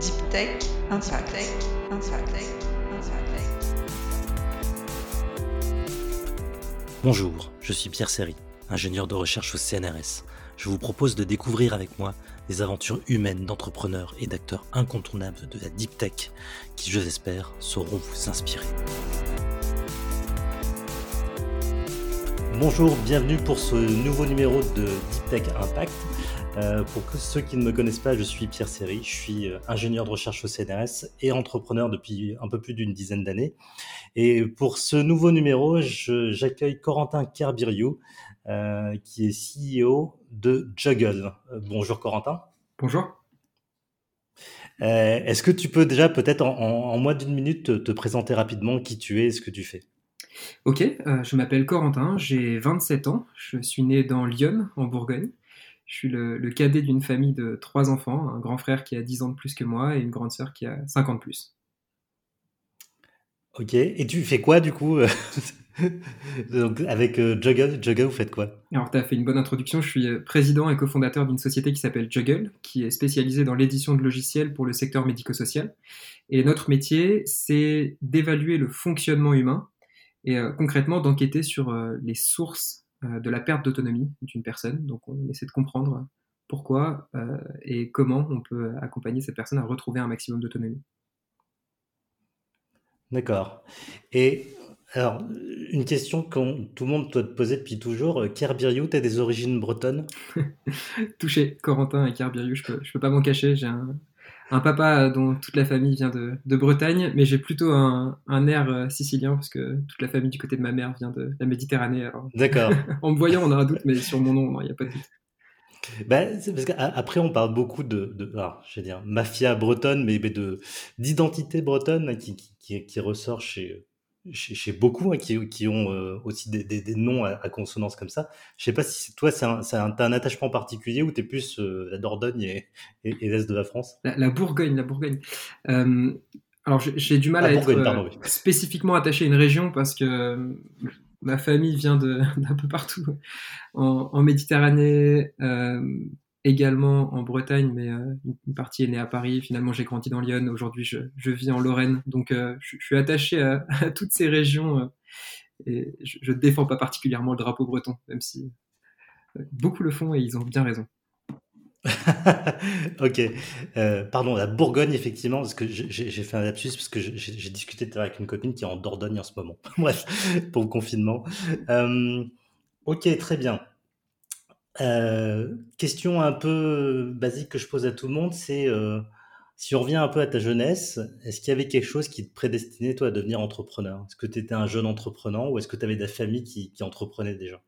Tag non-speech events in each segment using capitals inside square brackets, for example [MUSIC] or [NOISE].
Deep Tech Impact. Bonjour, je suis Pierre Serry, ingénieur de recherche au CNRS. Je vous propose de découvrir avec moi des aventures humaines d'entrepreneurs et d'acteurs incontournables de la Deep Tech qui, je l'espère, sauront vous inspirer. Bonjour, bienvenue pour ce nouveau numéro de Deep Tech Impact. Euh, pour ceux qui ne me connaissent pas, je suis Pierre Serry, je suis euh, ingénieur de recherche au CNRS et entrepreneur depuis un peu plus d'une dizaine d'années. Et pour ce nouveau numéro, j'accueille Corentin Kerbiriou, euh, qui est CEO de Juggle. bonjour Corentin. Bonjour. Est-ce que tu peux déjà peut-être en, moins d'une minute te, te, présenter rapidement qui tu es et ce que tu fais? Ok, je m'appelle Corentin, j'ai 27 ans, je suis né dans Lyon, en Bourgogne. Je suis le, cadet d'une famille de trois enfants, un grand frère qui a 10 ans de plus que moi et une grande sœur qui a 5 ans de plus. Ok, et tu fais quoi du coup [LAUGHS] Donc, Avec euh, Juggle, Juggle, vous faites quoi? Alors, tu as fait une bonne introduction. Je suis euh, président et cofondateur d'une société qui s'appelle Juggle, qui est spécialisée dans l'édition de logiciels pour le secteur médico-social. Et notre métier, c'est d'évaluer le fonctionnement humain et euh, concrètement d'enquêter sur les sources euh, de la perte d'autonomie d'une personne. Donc on essaie de comprendre pourquoi euh, et comment on peut accompagner cette personne à retrouver un maximum d'autonomie. D'accord. Et alors, une question que tout le monde doit te poser depuis toujours, Kerbiriou, tu as des origines bretonnes? [LAUGHS] Touché, Corentin et Kerbiriou, je ne peux, je peux pas m'en cacher, j'ai un, un papa dont toute la famille vient de, Bretagne, mais j'ai plutôt un, air euh, sicilien parce que toute la famille du côté de ma mère vient de la Méditerranée. D'accord. [LAUGHS] en me voyant, on a un doute, mais sur mon nom, il n'y a pas de doute. Ben, parce qu'après, on parle beaucoup de, de je vais dire, mafia bretonne, mais, de d'identité bretonne qui, qui, qui, ressort chez, chez, beaucoup hein, qui, qui, ont euh, aussi des, des, noms à, consonance comme ça. Je sais pas si toi, c'est un, un, as un attachement particulier ou tu es plus euh, la Dordogne et, et, l'Est de la France? La, Bourgogne, la Bourgogne. Euh, alors j'ai du mal à être spécifiquement attaché à une région parce que ma famille vient [LAUGHS] d'un peu partout en, en Méditerranée également en Bretagne, mais euh, une partie est née à Paris. Finalement, j'ai grandi dans Lyon. Aujourd'hui, je, vis en Lorraine. Donc, euh, je, suis attaché [LAUGHS] à, toutes ces régions euh, et je ne défends pas particulièrement le drapeau breton, même si beaucoup le font et ils ont bien raison. [LAUGHS] ok. pardon, la Bourgogne, effectivement, parce que j'ai fait un lapsus, parce que j'ai discuté avec une copine qui est en Dordogne en ce moment. [LAUGHS] Pour le confinement. ok, très bien. Euh, question un peu basique que je pose à tout le monde, c'est euh, si on revient un peu à ta jeunesse, est-ce qu'il y avait quelque chose qui te prédestinait toi à devenir entrepreneur? Est-ce que tu étais un jeune entrepreneur ou est-ce que tu avais de la famille qui, entreprenait déjà?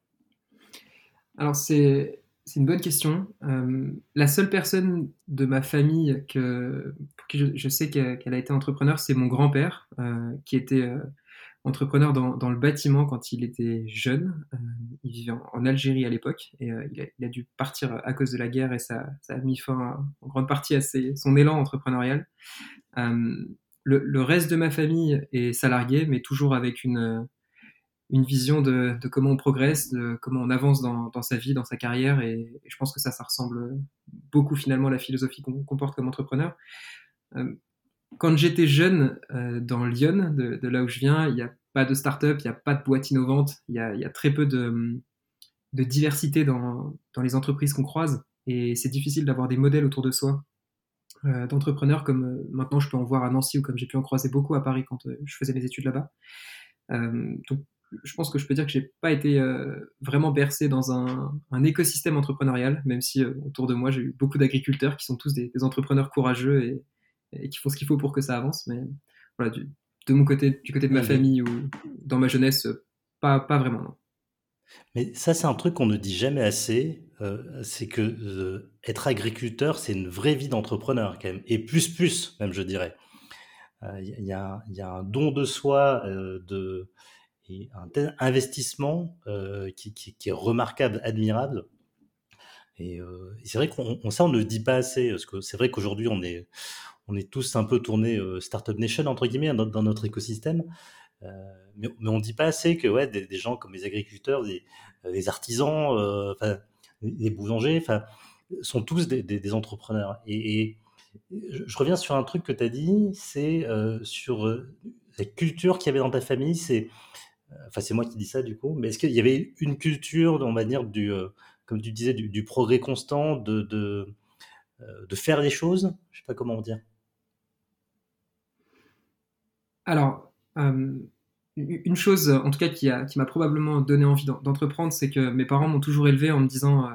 Alors c'est une bonne question. Euh, la seule personne de ma famille que, qui je, sais qu'elle a été entrepreneur, c'est mon grand-père, qui était entrepreneur dans, le bâtiment quand il était jeune. Euh, il vivait en, Algérie à l'époque et euh, il, a, dû partir à cause de la guerre et ça, a mis fin en grande partie à son élan entrepreneurial. Euh, le, reste de ma famille est salarié, mais toujours avec une, vision de, comment on progresse, de comment on avance dans, sa vie, dans sa carrière. Et, je pense que ça, ça ressemble beaucoup finalement à la philosophie qu'on comporte comme entrepreneur quand j'étais jeune dans Lyon, de, là où je viens, il n'y a pas de start-up, il n'y a pas de boîte innovante, il y a, très peu de, diversité dans, les entreprises qu'on croise et c'est difficile d'avoir des modèles autour de soi euh, d'entrepreneurs comme euh, maintenant je peux en voir à Nancy ou comme j'ai pu en croiser beaucoup à Paris quand euh, je faisais mes études là-bas. donc je pense que je peux dire que j'ai pas été vraiment bercé dans un, écosystème entrepreneurial, même si autour de moi j'ai eu beaucoup d'agriculteurs qui sont tous des, entrepreneurs courageux et, et, qui font ce qu'il faut pour que ça avance. Mais voilà, du, de mon côté, du côté de ma famille ou dans ma jeunesse, pas, pas vraiment. Mais ça, c'est un truc qu'on ne dit jamais assez. Euh, c'est que euh, être agriculteur, c'est une vraie vie d'entrepreneur quand même, et plus plus même, je dirais. Il euh, y, a, y, a, un don de soi, de et un tel investissement qui, qui, qui, est remarquable, admirable. Et, c'est vrai qu'on ça on ne le dit pas assez, parce que c'est vrai qu'aujourd'hui on est on est tous un peu tournés startup nation entre guillemets dans, notre écosystème. Euh, mais, on dit pas assez que ouais, des, gens comme les agriculteurs, les, les artisans, euh, les boulangers, sont tous des, entrepreneurs. Et, je, reviens sur un truc que tu as dit, c'est sur la culture qu'il y avait dans ta famille. C'est, enfin, c'est moi qui dis ça du coup, mais est-ce qu'il y avait une culture, on va dire, du, comme tu disais, du, progrès constant, de, de, faire les choses? Je sais pas comment dire. Alors, une chose, en tout cas, qui, m'a probablement donné envie d'entreprendre, c'est que mes parents m'ont toujours élevé en me disant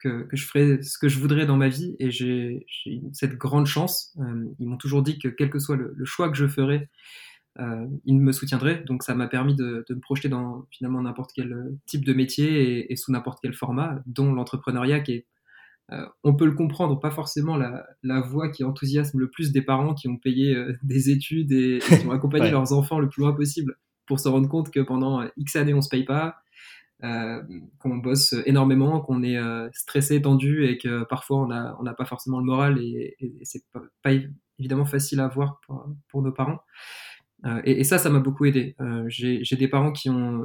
que, je ferais ce que je voudrais dans ma vie et j'ai cette grande chance. Euh, ils m'ont toujours dit que quel que soit le, choix que je ferais, euh, ils me soutiendraient. Donc ça m'a permis de, me projeter dans finalement n'importe quel type de métier et, sous n'importe quel format, dont l'entrepreneuriat qui est euh, on peut le comprendre, pas forcément la, voie qui enthousiasme le plus des parents qui ont payé [LAUGHS] des études et, qui ont accompagné [LAUGHS] leurs enfants le plus loin possible pour se rendre compte que pendant X années on se paye pas, euh, qu'on bosse énormément, qu'on est euh, stressé, tendu et que parfois on n'a on pas forcément le moral et, c'est pas, évidemment facile à voir pour, nos parents. Euh, et, ça, ça m'a beaucoup aidé. J'ai des parents qui ont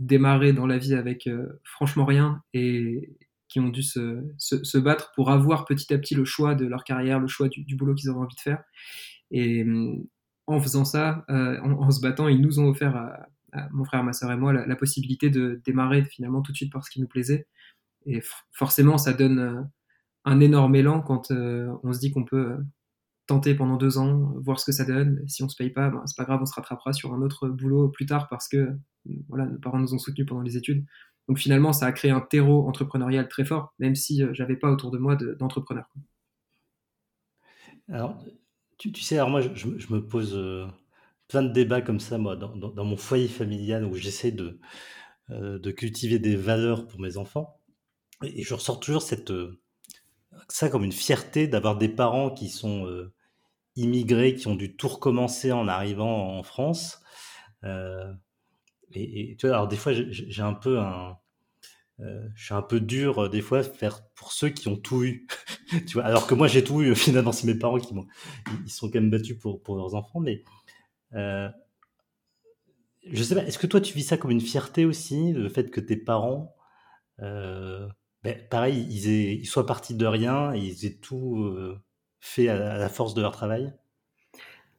démarré dans la vie avec franchement rien et qui ont dû se, se, battre pour avoir petit à petit le choix de leur carrière, le choix du, boulot qu'ils avaient envie de faire. Et en faisant ça, en, en, se battant, ils nous ont offert à, mon frère, ma soeur et moi, la, possibilité de démarrer finalement tout de suite par ce qui nous plaisait. Et forcément, ça donne euh, un énorme élan quand euh, on se dit qu'on peut euh, tenter pendant deux ans, voir ce que ça donne. Si on se paye pas, ben, c'est pas grave, on se rattrapera sur un autre boulot plus tard parce que voilà, nos parents nous ont soutenus pendant les études. Donc finalement, ça a créé un terreau entrepreneurial très fort, même si j'avais pas autour de moi d'entrepreneurs. alors, tu, sais, moi, je, me pose plein de débats comme ça, moi, dans, mon foyer familial où j'essaie de, euh, de cultiver des valeurs pour mes enfants. Et, je ressors toujours cette, euh, ça comme une fierté d'avoir des parents qui sont euh, immigrés, qui ont dû tout recommencer en arrivant en France. Et, tu vois, alors des fois, j'ai un peu un. je suis un peu dur des fois faire pour ceux qui ont tout eu, [LAUGHS] tu vois. Alors que moi j'ai tout eu [LAUGHS] finalement, c'est mes parents qui m'ont, ils sont quand même battus pour pour leurs enfants, mais euh, je sais pas, est-ce que toi tu vis ça comme une fierté aussi, le fait que tes parents, euh, ben, pareil, ils, soient partis de rien, et ils aient tout euh, fait à, la force de leur travail?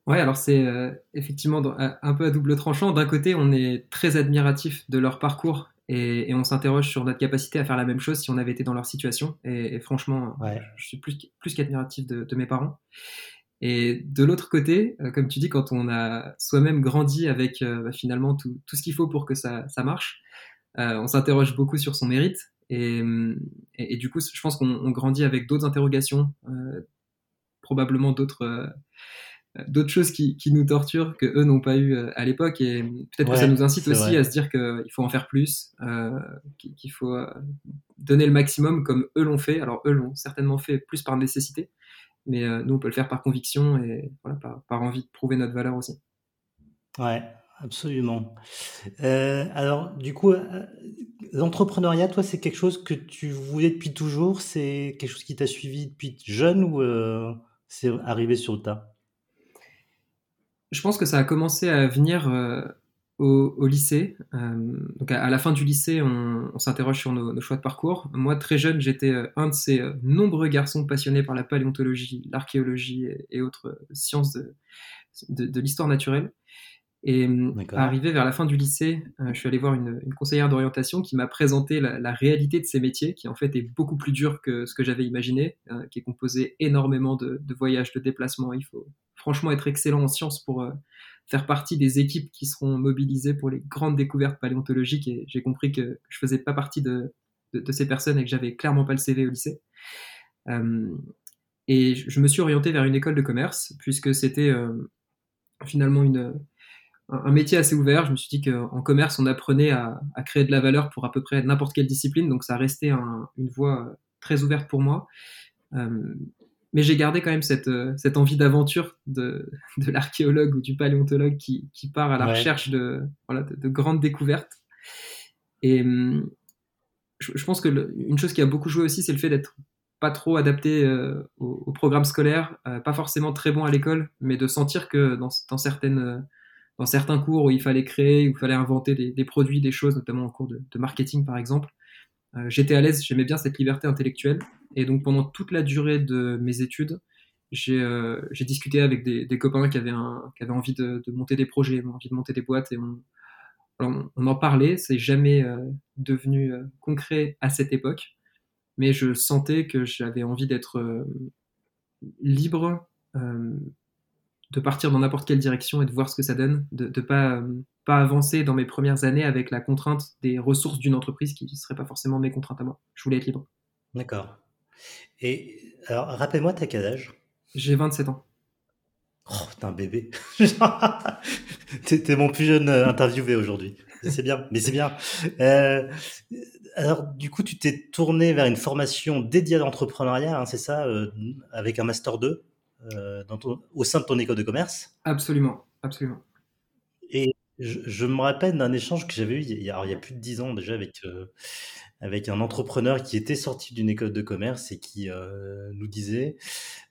Ouais, alors c'est effectivement un peu à double tranchant. D'un côté, on est très admiratif de leur parcours et, on s'interroge sur notre capacité à faire la même chose si on avait été dans leur situation. Et, franchement, je suis plus, plus qu'admiratif de, de, mes parents. Et de l'autre côté, euh, comme tu dis, quand on a soi-même grandi avec euh, bah, finalement tout, tout ce qu'il faut pour que ça, ça marche, euh, on s'interroge beaucoup sur son mérite. Et, et, du coup, je pense qu'on grandit avec d'autres interrogations, probablement d'autres d'autres choses qui, qui, nous torturent que eux n'ont pas eu à l'époque. Et peut-être que ça nous incite aussi à se dire qu'il faut en faire plus, qu'il faut donner le maximum comme eux l'ont fait. Alors eux l'ont certainement fait plus par nécessité, mais euh, nous, on peut le faire par conviction et voilà, par, envie de prouver notre valeur aussi. Ouais, absolument. Euh, alors, du coup, euh, l'entrepreneuriat, toi, c'est quelque chose que tu voulais depuis toujours? C'est quelque chose qui t'a suivi depuis jeune ou c'est arrivé sur le tas? Je pense que ça a commencé à venir au, lycée. Euh, donc à, la fin du lycée, on, s'interroge sur nos, choix de parcours. Moi, très jeune, j'étais euh, un de ces euh, nombreux garçons passionnés par la paléontologie, l'archéologie et, autres sciences de, de, l'histoire naturelle. Et arrivé vers la fin du lycée, je suis allé voir une, conseillère d'orientation qui m'a présenté la, réalité de ces métiers, qui en fait est beaucoup plus dur que ce que j'avais imaginé, qui est composé énormément de, de, voyages, de déplacements. Il faut franchement être excellent en sciences pour faire partie des équipes qui seront mobilisées pour les grandes découvertes paléontologiques et j'ai compris que je faisais pas partie de, ces personnes et que j'avais clairement pas le CV au lycée. Euh, et je me suis orienté vers une école de commerce puisque c'était euh, finalement un métier assez ouvert. Je me suis dit qu'en commerce, on apprenait à, créer de la valeur pour à peu près n'importe quelle discipline, donc ça restait un, une voie très ouverte pour moi. Euh, mais j'ai gardé quand même cette, euh, cette envie d'aventure de, [LAUGHS] de l'archéologue ou du paléontologue qui, qui part à la recherche de, voilà, de, grandes découvertes. Et hum, je, pense que une chose qui a beaucoup joué aussi, c'est le fait d'être pas trop adapté euh, au, programme scolaire, euh, pas forcément très bon à l'école, mais de sentir que dans, dans, certaines, dans certains cours où il fallait créer, où il fallait inventer des, des produits, des choses, notamment en cours de, de marketing par exemple, j'étais à l'aise, j'aimais bien cette liberté intellectuelle. Et donc pendant toute la durée de mes études, j'ai discuté avec des, copains qui avaient, envie de, monter des projets, envie de monter des boîtes, et on, en parlait. C'est jamais devenu concret à cette époque, mais je sentais que j'avais envie d'être libre de partir dans n'importe quelle direction et de voir ce que ça donne, de ne pas, pas avancer dans mes premières années avec la contrainte des ressources d'une entreprise qui ne seraient pas forcément mes contraintes à moi. Je voulais être libre. D'accord. Et alors, rappelle-moi, t'as quel âge? J'ai 27 ans. Oh, t'es un bébé. [LAUGHS] t'es mon plus jeune euh, interviewé aujourd'hui. C'est bien, mais c'est bien. Euh, alors, du coup, tu t'es tourné vers une formation dédiée à l'entrepreneuriat, hein, c'est ça, euh, avec un Master 2 euh, dans ton, au sein de ton école de commerce Absolument, absolument. Et je, je me rappelle d'un échange que j'avais eu il y, a, il y, a, plus de dix ans déjà avec, euh, avec un entrepreneur qui était sorti d'une école de commerce et qui euh, nous disait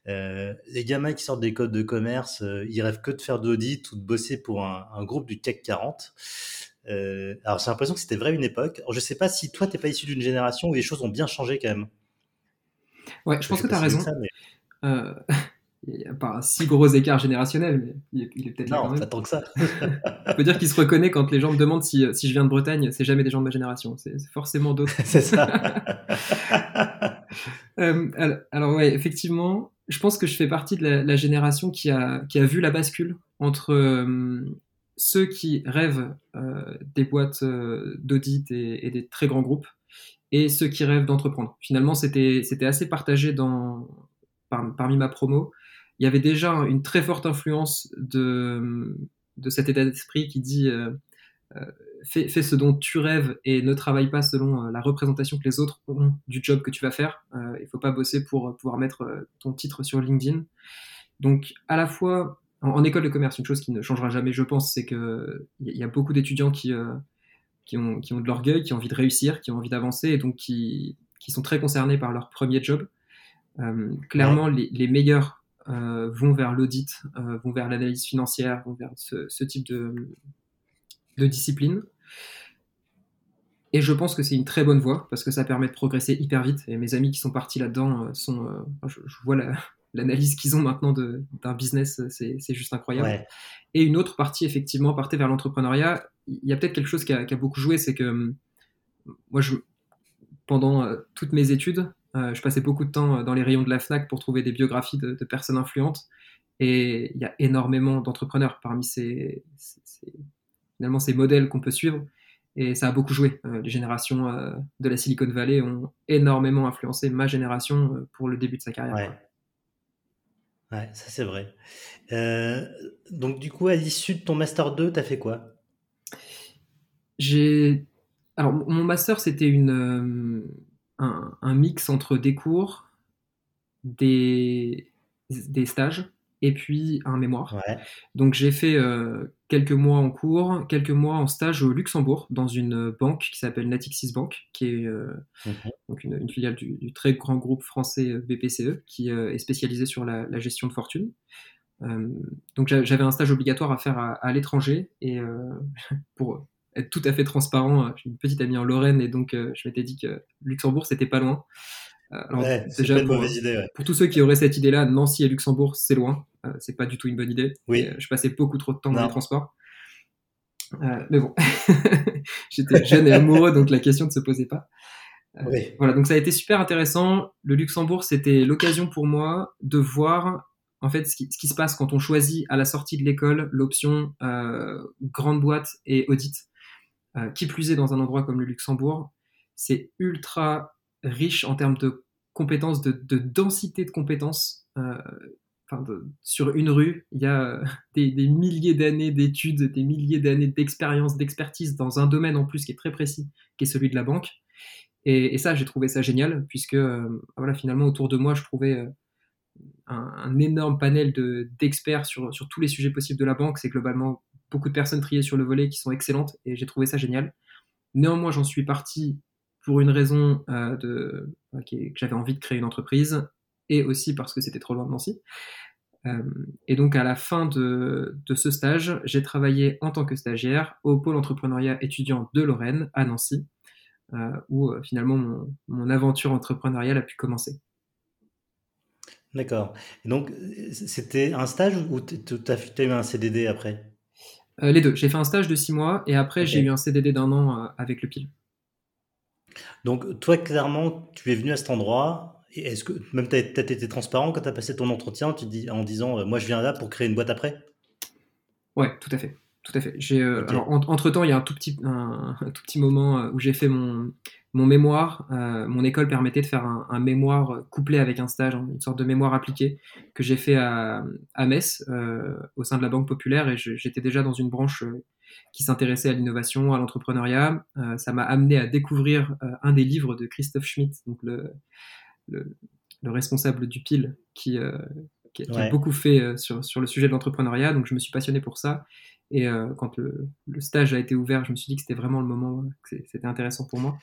euh, les gamins qui sortent d'école de commerce, euh, ils rêvent que de faire de l'audit ou de bosser pour un, un, groupe du CAC 40. Euh, alors j'ai l'impression que c'était vrai une époque. Alors, je sais pas si toi, tu n'es pas issu d'une génération où les choses ont bien changé quand même. Ouais, je pense que tu as raison. Ça, mais... euh, [LAUGHS] il n'y a pas un si gros écart générationnel, mais il est, il est peut-être là. Non, pas tant que ça. [LAUGHS] On peut dire qu'il se reconnaît quand les gens me demandent si, si je viens de Bretagne, c'est jamais des gens de ma génération, c'est forcément d'autres. [LAUGHS] c'est ça. [LAUGHS] euh, alors, alors, ouais, effectivement, je pense que je fais partie de la, la génération qui a, qui a vu la bascule entre euh, ceux qui rêvent euh, des boîtes euh, d'audit et, et, des très grands groupes et ceux qui rêvent d'entreprendre. Finalement, c'était assez partagé dans, par, parmi ma promo il y avait déjà une très forte influence de, de cet état d'esprit qui dit euh, euh, fais, fais, ce dont tu rêves et ne travaille pas selon euh, la représentation que les autres ont du job que tu vas faire. Il faut pas bosser pour pouvoir mettre ton titre sur LinkedIn. Donc à la fois en, en, école de commerce, une chose qui ne changera jamais, je pense, c'est que il y a beaucoup d'étudiants qui qui ont, qui ont de l'orgueil, qui ont envie de réussir, qui ont envie d'avancer et donc qui, qui sont très concernés par leur premier job. Euh, clairement, ouais. les, les, meilleurs euh, vont vers l'audit, euh, vont vers l'analyse financière, vont vers ce, ce type de, de, discipline. Et je pense que c'est une très bonne voie parce que ça permet de progresser hyper vite. Et mes amis qui sont partis là-dedans euh, sont, je, je, vois [LAUGHS] l'analyse qu'ils ont maintenant d'un business, c'est juste incroyable. Ouais. Et une autre partie, effectivement, partait vers l'entrepreneuriat. Il y a peut-être quelque chose qui a, qui a, beaucoup joué, c'est que moi, je, pendant toutes mes études, je passais beaucoup de temps dans les rayons de la FNAC pour trouver des biographies de, de personnes influentes. Et il y a énormément d'entrepreneurs parmi ces, ces, finalement, ces modèles qu'on peut suivre. Et ça a beaucoup joué. Euh, les générations euh, de la Silicon Valley ont énormément influencé ma génération pour le début de sa carrière. Ouais, ouais ça c'est vrai. Euh, donc du coup, à l'issue de ton Master 2, tu as fait quoi? J'ai... Alors, mon Master, c'était une un, un, mix entre des cours, des, des stages et puis un mémoire. Ouais. Donc j'ai fait euh, quelques mois en cours, quelques mois en stage au Luxembourg dans une banque qui s'appelle Natixis Bank, qui est euh, -hmm. donc une, une, filiale du, du, très grand groupe français euh, BPCE qui euh, est spécialisé sur la, la, gestion de fortune. Donc j'avais un stage obligatoire à faire à, à l'étranger et [LAUGHS] pour être tout à fait transparent, j'ai une petite amie en Lorraine et donc euh, je m'étais dit que Luxembourg c'était pas loin. Euh, alors, ouais, déjà pour, idée, ouais. pour, tous ceux qui auraient cette idée-là, Nancy et Luxembourg c'est loin, euh, c'est pas du tout une bonne idée. Oui. Je passais beaucoup trop de temps non. dans les transports. mais bon, [LAUGHS] j'étais jeune et amoureux donc la question ne se posait pas. Oui. Voilà, donc ça a été super intéressant. Le Luxembourg, c'était l'occasion pour moi de voir en fait ce qui, ce qui, se passe quand on choisit à la sortie de l'école l'option euh, grande boîte et audit. Euh, qui plus est dans un endroit comme le Luxembourg, c'est ultra riche en termes de compétences, de, de densité de compétences. Euh, de, sur une rue, il y a des, des milliers d'années d'études, des milliers d'années d'expérience, d'expertise dans un domaine en plus qui est très précis, qui est celui de la banque. Et, ça, j'ai trouvé ça génial, puisque euh, voilà, finalement, autour de moi, je trouvais euh, un, un, énorme panel d'experts sur, sur tous les sujets possibles de la banque. C'est globalement beaucoup de personnes triées sur le volet qui sont excellentes et j'ai trouvé ça génial. Néanmoins, j'en suis parti pour une raison euh, okay, que j'avais envie de créer une entreprise et aussi parce que c'était trop loin de Nancy. Euh, et donc, à la fin de, ce stage, j'ai travaillé en tant que stagiaire au pôle entrepreneuriat étudiant de Lorraine à Nancy, euh, où finalement mon, aventure entrepreneuriale a pu commencer. D'accord. Donc, c'était un stage ou tu as, eu un CDD après? Euh, Les deux. J'ai fait un stage de six mois et après, j'ai eu un CDD d'un an euh, avec le PIL. Donc, toi, clairement, tu es venu à cet endroit. Est-ce que même tu as, été transparent quand tu as passé ton entretien tu dis, en disant euh, Moi, je viens là pour créer une boîte après? Ouais, tout à fait. Tout à fait. Alors, entre temps, il y a un tout petit, un tout petit moment où j'ai fait mon, mon mémoire, euh, mon école permettait de faire un, mémoire couplé avec un stage, hein, une sorte de mémoire appliqué que j'ai fait à, Metz euh, au sein de la Banque Populaire et j'étais déjà dans une branche euh, qui s'intéressait à l'innovation, à l'entrepreneuriat. ça m'a amené à découvrir un des livres de Christophe Schmitt, donc le, le, responsable du PIL, qui, qui, a beaucoup fait sur, sur le sujet de l'entrepreneuriat. Donc je me suis passionné pour ça. Et quand le, le, stage a été ouvert, je me suis dit que c'était vraiment le moment, que c'était intéressant pour moi.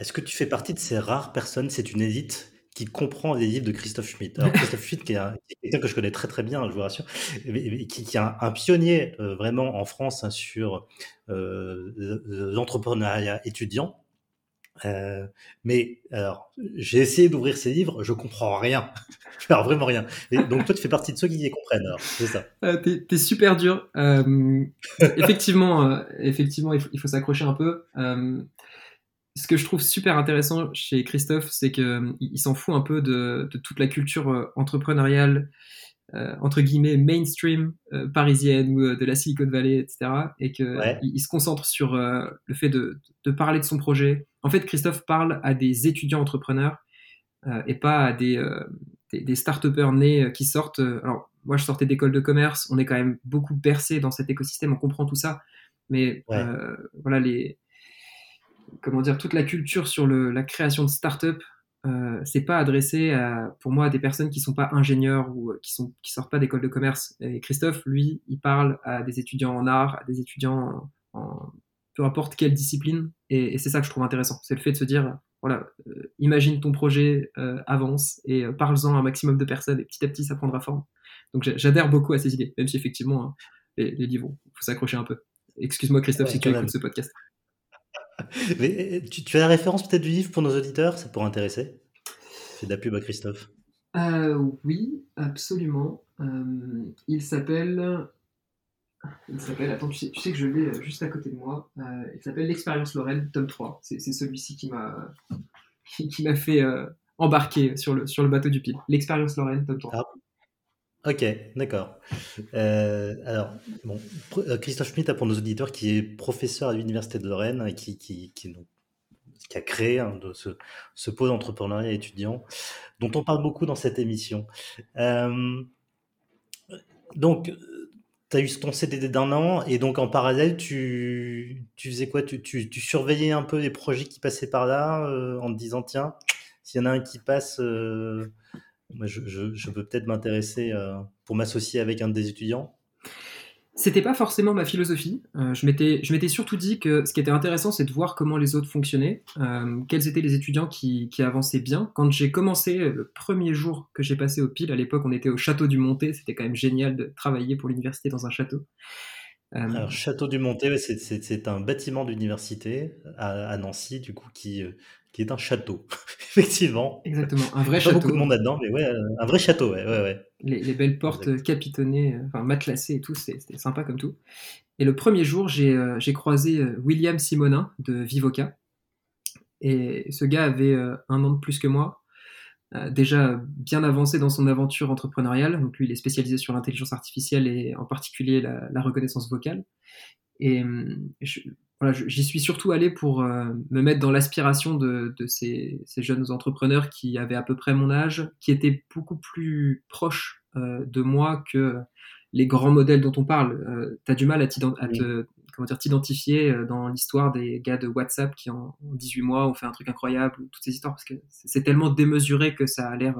est-ce que tu fais partie de ces rares personnes, c'est une élite, qui comprend les livres de Christophe Schmitt Alors, [LAUGHS] Christophe Schmitt, qui est, quelqu'un que je connais très très bien, je vous rassure, qui, qui est un, pionnier euh, vraiment en France hein, sur euh, l'entrepreneuriat étudiant. Euh, mais alors, j'ai essayé d'ouvrir ses livres, je comprends rien. [LAUGHS] alors vraiment rien. Et donc toi, tu fais partie de ceux qui y comprennent. c'est ça. t'es, es super dur. [LAUGHS] effectivement, effectivement, il faut, faut s'accrocher un peu ce que je trouve super intéressant chez Christophe, c'est qu'il euh, s'en fout un peu de, toute la culture euh, entrepreneuriale, euh, entre guillemets, mainstream parisienne ou de la Silicon Valley, etc. Et qu'il il se concentre sur le fait de, parler de son projet. En fait, Christophe parle à des étudiants entrepreneurs et pas à des, des, start-upers nés qui sortent. alors, moi, je sortais d'école de commerce, on est quand même beaucoup bercé dans cet écosystème, on comprend tout ça. Mais voilà, les comment dire, toute la culture sur la création de start-up, euh, c'est pas adressé à, pour moi à des personnes qui sont pas ingénieurs ou euh, qui sont qui sortent pas d'école de commerce. Et Christophe, lui, il parle à des étudiants en art, à des étudiants en, peu importe quelle discipline. Et, c'est ça que je trouve intéressant. C'est le fait de se dire, voilà, euh, imagine ton projet, euh, avance et parle-en à un maximum de personnes et petit à petit ça prendra forme. Donc j'adhère beaucoup à ces idées, même si effectivement hein, les, livres, il faut s'accrocher un peu. Excuse-moi Christophe si tu écoutes ce podcast. [LAUGHS] Mais tu, as la référence peut-être du livre pour nos auditeurs Ça pourrait intéresser. C'est de la pub à Christophe. Euh, oui, absolument. Euh, il s'appelle. Il s'appelle. Attends, tu sais, que je l'ai euh, juste à côté de moi. il s'appelle L'Expérience Lorraine, tome 3. C'est celui-ci qui m'a [LAUGHS] qui, m'a fait embarquer sur le, sur le bateau du pile. L'Expérience Lorraine, tome 3. Ok, d'accord. Euh, alors, bon, euh, Christophe Schmitt, pour nos auditeurs, qui est professeur à l'Université de Lorraine et qui, a créé hein, ce, ce, pôle entrepreneuriat étudiant, dont on parle beaucoup dans cette émission. Euh, donc, tu as eu ton CDD d'un an et donc en parallèle, tu, faisais quoi? Tu, surveillais un peu les projets qui passaient par là en te disant, tiens, s'il y en a un qui passe moi, je, je, peux peut-être m'intéresser euh, pour m'associer avec un des étudiants. C'était pas forcément ma philosophie. Euh, je m'étais surtout dit que ce qui était intéressant, c'est de voir comment les autres fonctionnaient, euh, quels étaient les étudiants qui, qui avançaient bien. Quand j'ai commencé le premier jour que j'ai passé au PIL, à l'époque, on était au château du Monté. C'était quand même génial de travailler pour l'université dans un château. Alors, Château du Monté, c'est un bâtiment d'université à, à, Nancy, du coup, qui, qui est un château, [LAUGHS] effectivement. Exactement, un vrai château. Pas beaucoup de monde là-dedans, mais ouais, un vrai château, ouais, ouais, ouais. Les, belles portes capitonnées, euh, enfin matelassées et tout, c'était sympa comme tout. Et le premier jour, j'ai euh, croisé euh, William Simonin de Vivoca. Et ce gars avait un an de plus que moi, déjà bien avancé dans son aventure entrepreneuriale. Donc lui, il est spécialisé sur l'intelligence artificielle et en particulier la, la reconnaissance vocale. Et hum, je, voilà, j'y suis surtout allé pour euh, me mettre dans l'aspiration de, de ces, ces, jeunes entrepreneurs qui avaient à peu près mon âge, qui étaient beaucoup plus proches euh, de moi que les grands modèles dont on parle. Euh, tu as du mal à, te, comment dire, t'identifier euh, dans l'histoire des gars de WhatsApp qui en, 18 mois ont fait un truc incroyable, ou toutes ces histoires, parce que c'est tellement démesuré que ça a l'air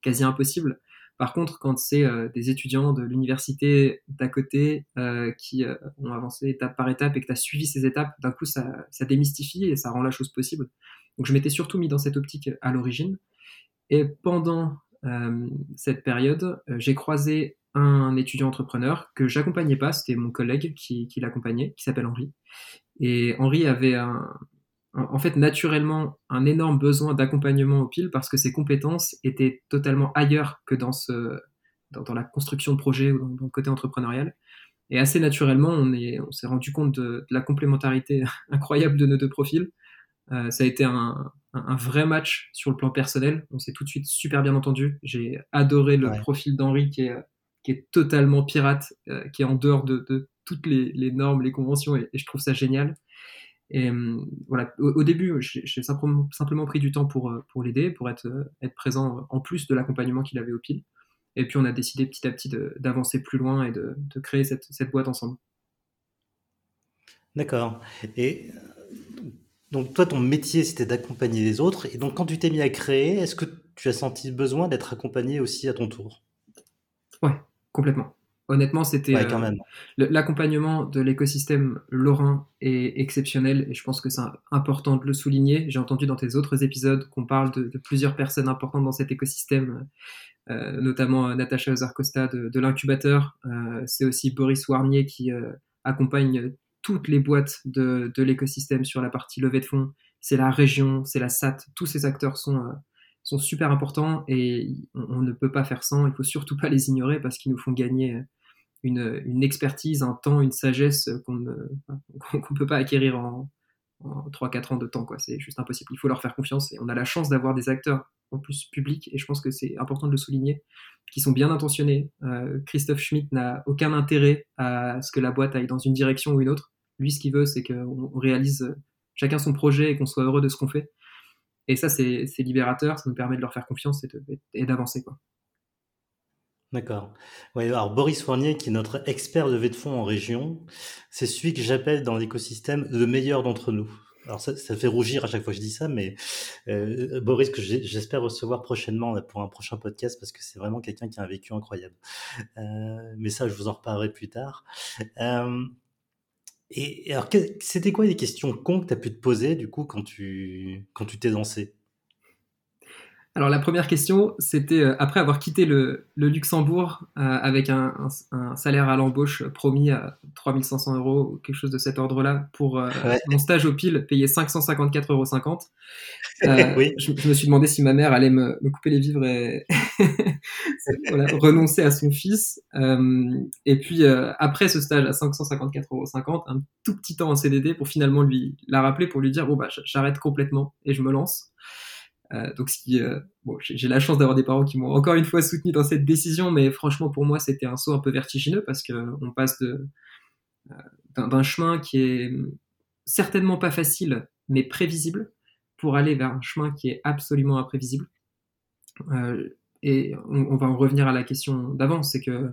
quasi impossible. Par contre, quand c'est euh, des étudiants de l'université d'à côté euh, qui euh, ont avancé étape par étape et que tu as suivi ces étapes, d'un coup, ça, démystifie et ça rend la chose possible. Donc, je m'étais surtout mis dans cette optique à l'origine. Et pendant cette période, j'ai croisé un étudiant entrepreneur que j'accompagnais pas, c'était mon collègue qui l'accompagnait, qui s'appelle Henri. Et Henri avait un, en fait naturellement un énorme besoin d'accompagnement au pile parce que ses compétences étaient totalement ailleurs que dans, ce, dans, la construction de projet ou dans, le côté entrepreneurial. Et assez naturellement, on, est, on s'est rendu compte de, la complémentarité [LAUGHS] incroyable de nos deux profils. Euh, ça a été un, un, vrai match sur le plan personnel. On s'est tout de suite super bien entendu. J'ai adoré le profil d'Henri qui est, qui est totalement pirate, euh, qui est en dehors de, de toutes les, les, normes, les conventions, et, et, je trouve ça génial. Et euh, voilà, au, début, j'ai simplement, simplement, pris du temps pour, euh, pour l'aider, pour être, euh, être présent en plus de l'accompagnement qu'il avait au pile. Et puis on a décidé petit à petit d'avancer plus loin et de, de créer cette, cette, boîte ensemble. D'accord. Et donc toi, ton métier, c'était d'accompagner les autres. Et donc quand tu t'es mis à créer, est-ce que tu as senti besoin d'être accompagné aussi à ton tour? Ouais, complètement. Honnêtement, c'était euh, l'accompagnement de l'écosystème lorrain est exceptionnel et je pense que c'est important de le souligner. J'ai entendu dans tes autres épisodes qu'on parle de, plusieurs personnes importantes dans cet écosystème, euh, notamment euh, Natacha Ozarcosta de, de l'incubateur. c'est aussi Boris Warnier qui accompagne toutes les boîtes de, de l'écosystème sur la partie levée de fonds. C'est la région, c'est la SAT. Tous ces acteurs sont sont super importants et on, ne peut pas faire sans. Il faut surtout pas les ignorer parce qu'ils nous font gagner une, une, expertise, un temps, une sagesse qu'on ne [LAUGHS] qu'on peut pas acquérir en, en 3-4 ans de temps. C'est juste impossible. Il faut leur faire confiance et on a la chance d'avoir des acteurs en plus publics et je pense que c'est important de le souligner, qui sont bien intentionnés. Euh, Christophe Schmitt n'a aucun intérêt à ce que la boîte aille dans une direction ou une autre. Lui, ce qu'il veut, c'est qu'on réalise chacun son projet et qu'on soit heureux de ce qu'on fait. Et ça, c'est libérateur, ça nous permet de leur faire confiance et d'avancer. quoi. D'accord. Ouais, alors Boris Fournier, qui est notre expert de de fonds en région, c'est celui que j'appelle dans l'écosystème le meilleur d'entre nous. Alors ça, ça fait rougir à chaque fois que je dis ça, mais euh, Boris, que j'espère recevoir prochainement pour un prochain podcast, parce que c'est vraiment quelqu'un qui a un vécu incroyable. Euh, mais ça, je vous en reparlerai plus tard. Euh, et, alors, c'était quoi les questions cons que tu as pu te poser, du coup, quand tu quand tu t'es lancé? Alors la première question, c'était euh, après avoir quitté le, Luxembourg euh, avec un, salaire à l'embauche promis à 3500 euros ou quelque chose de cet ordre-là pour euh, mon stage au PIL payé 554,50 euros. [LAUGHS] oui. je, me suis demandé si ma mère allait me, couper les vivres et [LAUGHS] renoncer à son fils. et puis après ce stage à 554,50 euros, un tout petit temps en CDD pour finalement lui la rappeler pour lui dire bon bah j'arrête complètement et je me lance. Euh, donc, euh, j'ai la chance d'avoir des parents qui m'ont encore une fois soutenu dans cette décision, mais franchement, pour moi, c'était un saut un peu vertigineux parce qu'on passe euh, d'un chemin qui est certainement pas facile, mais prévisible, pour aller vers un chemin qui est absolument imprévisible. et on, va en revenir à la question d'avant, c'est que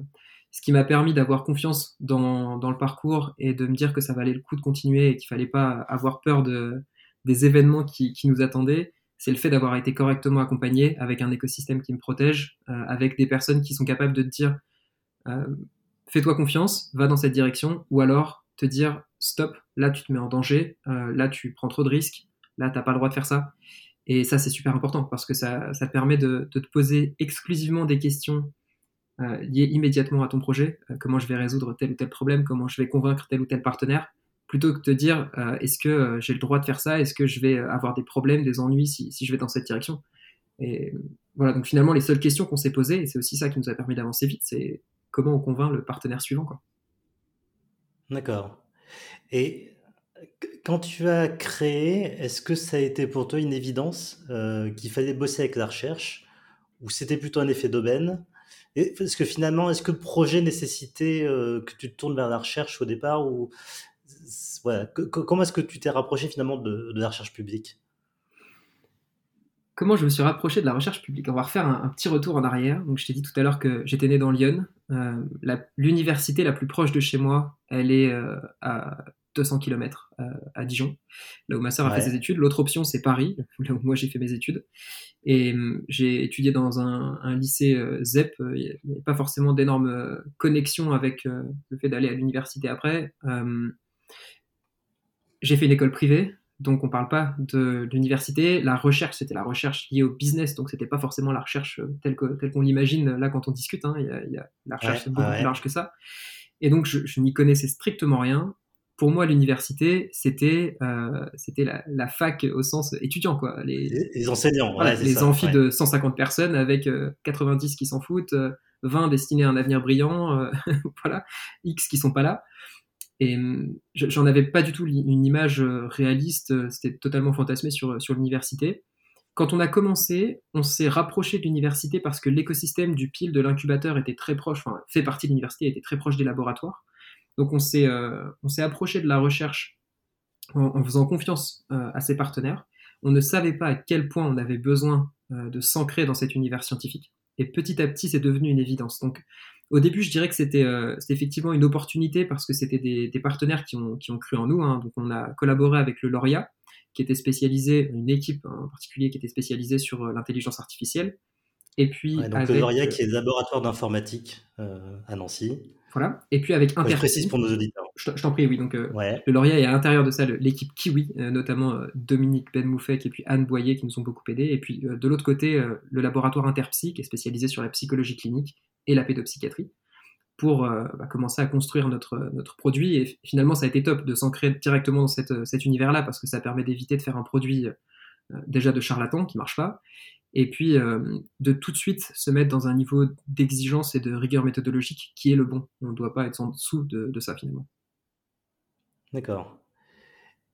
ce qui m'a permis d'avoir confiance dans, le parcours et de me dire que ça valait le coup de continuer et qu'il fallait pas avoir peur de, des événements qui nous attendaient, c'est le fait d'avoir été correctement accompagné avec un écosystème qui me protège, euh, avec des personnes qui sont capables de te dire euh, fais-toi confiance, va dans cette direction, ou alors te dire stop, là tu te mets en danger, euh, là tu prends trop de risques, là t'as pas le droit de faire ça. Et ça c'est super important parce que ça, te permet de, te poser exclusivement des questions liées immédiatement à ton projet, comment je vais résoudre tel ou tel problème, comment je vais convaincre tel ou tel partenaire, plutôt que de te dire euh, est-ce que euh, j'ai le droit de faire ça? Est-ce que je vais euh, avoir des problèmes, des ennuis si, si je vais dans cette direction? Et voilà, donc finalement, les seules questions qu'on s'est posées, et c'est aussi ça qui nous a permis d'avancer vite, c'est comment on convainc le partenaire suivant. D'accord. Et quand tu as créé, est-ce que ça a été pour toi une évidence qu'il fallait bosser avec la recherche ou c'était plutôt un effet d'aubaine? Est-ce que finalement, est-ce que le projet nécessitait que tu te tournes vers la recherche au départ comment est-ce que tu t'es rapproché finalement de, la recherche publique? Comment je me suis rapproché de la recherche publique? On va refaire un, petit retour en arrière. Donc, je t'ai dit tout à l'heure que j'étais né dans Lyon. Euh, l'université la plus proche de chez moi, elle est euh, à 200 km euh, à Dijon, là où ma sœur a fait ses études. L'autre option, c'est Paris, [LAUGHS] là où moi j'ai fait mes études. Et j'ai étudié dans un, lycée ZEP. Il n'y avait pas forcément d'énormes connexions avec le fait d'aller à l'université après j'ai fait une école privée, donc on parle pas de, l'université. La recherche, c'était la recherche liée au business, donc c'était pas forcément la recherche euh, telle qu'on telle qu'on l'imagine là quand on discute. Hein. Il, y a, la recherche c'est beaucoup plus large que ça. Et donc je, n'y connaissais strictement rien. pour moi, l'université, c'était euh, c'était la, la, fac au sens étudiant, quoi. Les, les enseignants, voilà, les ça, amphis de 150 personnes avec 90 qui s'en foutent, 20 destinés à un avenir brillant, [LAUGHS] voilà, X qui sont pas là. Et hum, j'en avais pas du tout une image réaliste, c'était totalement fantasmé sur, sur l'université. Quand on a commencé, on s'est rapproché de l'université parce que l'écosystème du pile de l'incubateur était très proche, enfin fait partie de l'université, était très proche des laboratoires. Donc on s'est euh, approché de la recherche en, faisant confiance euh, à ses partenaires. On ne savait pas à quel point on avait besoin euh, de s'ancrer dans cet univers scientifique. Et petit à petit, c'est devenu une évidence. Donc au début, je dirais que c'était effectivement une opportunité parce que c'était des, des, partenaires qui ont, qui ont cru en nous. Hein. Donc on a collaboré avec le Lauria, qui était spécialisé, une équipe en particulier qui était spécialisée sur euh, l'intelligence artificielle. Et puis donc avec, le Lauria, qui est le laboratoire d'informatique euh, à Nancy. Voilà. Et puis avec Interteam. Je précise pour nos auditeurs. Je, t'en prie, oui. Donc euh, le Lauria est à l'intérieur de ça l'équipe Kiwi, notamment Dominique Benmoufek et puis Anne Boyer qui nous ont beaucoup aidés. Et puis de l'autre côté, le laboratoire Interpsy qui est spécialisé sur la psychologie clinique et la pédopsychiatrie pour euh, bah, commencer à construire notre, notre produit. Et finalement, ça a été top de s'ancrer directement dans cette, cet univers-là parce que ça permet d'éviter de faire un produit euh, déjà de charlatan qui marche pas. Et puis euh, de tout de suite se mettre dans un niveau d'exigence et de rigueur méthodologique qui est le bon. On ne doit pas être en dessous de, de ça finalement. D'accord.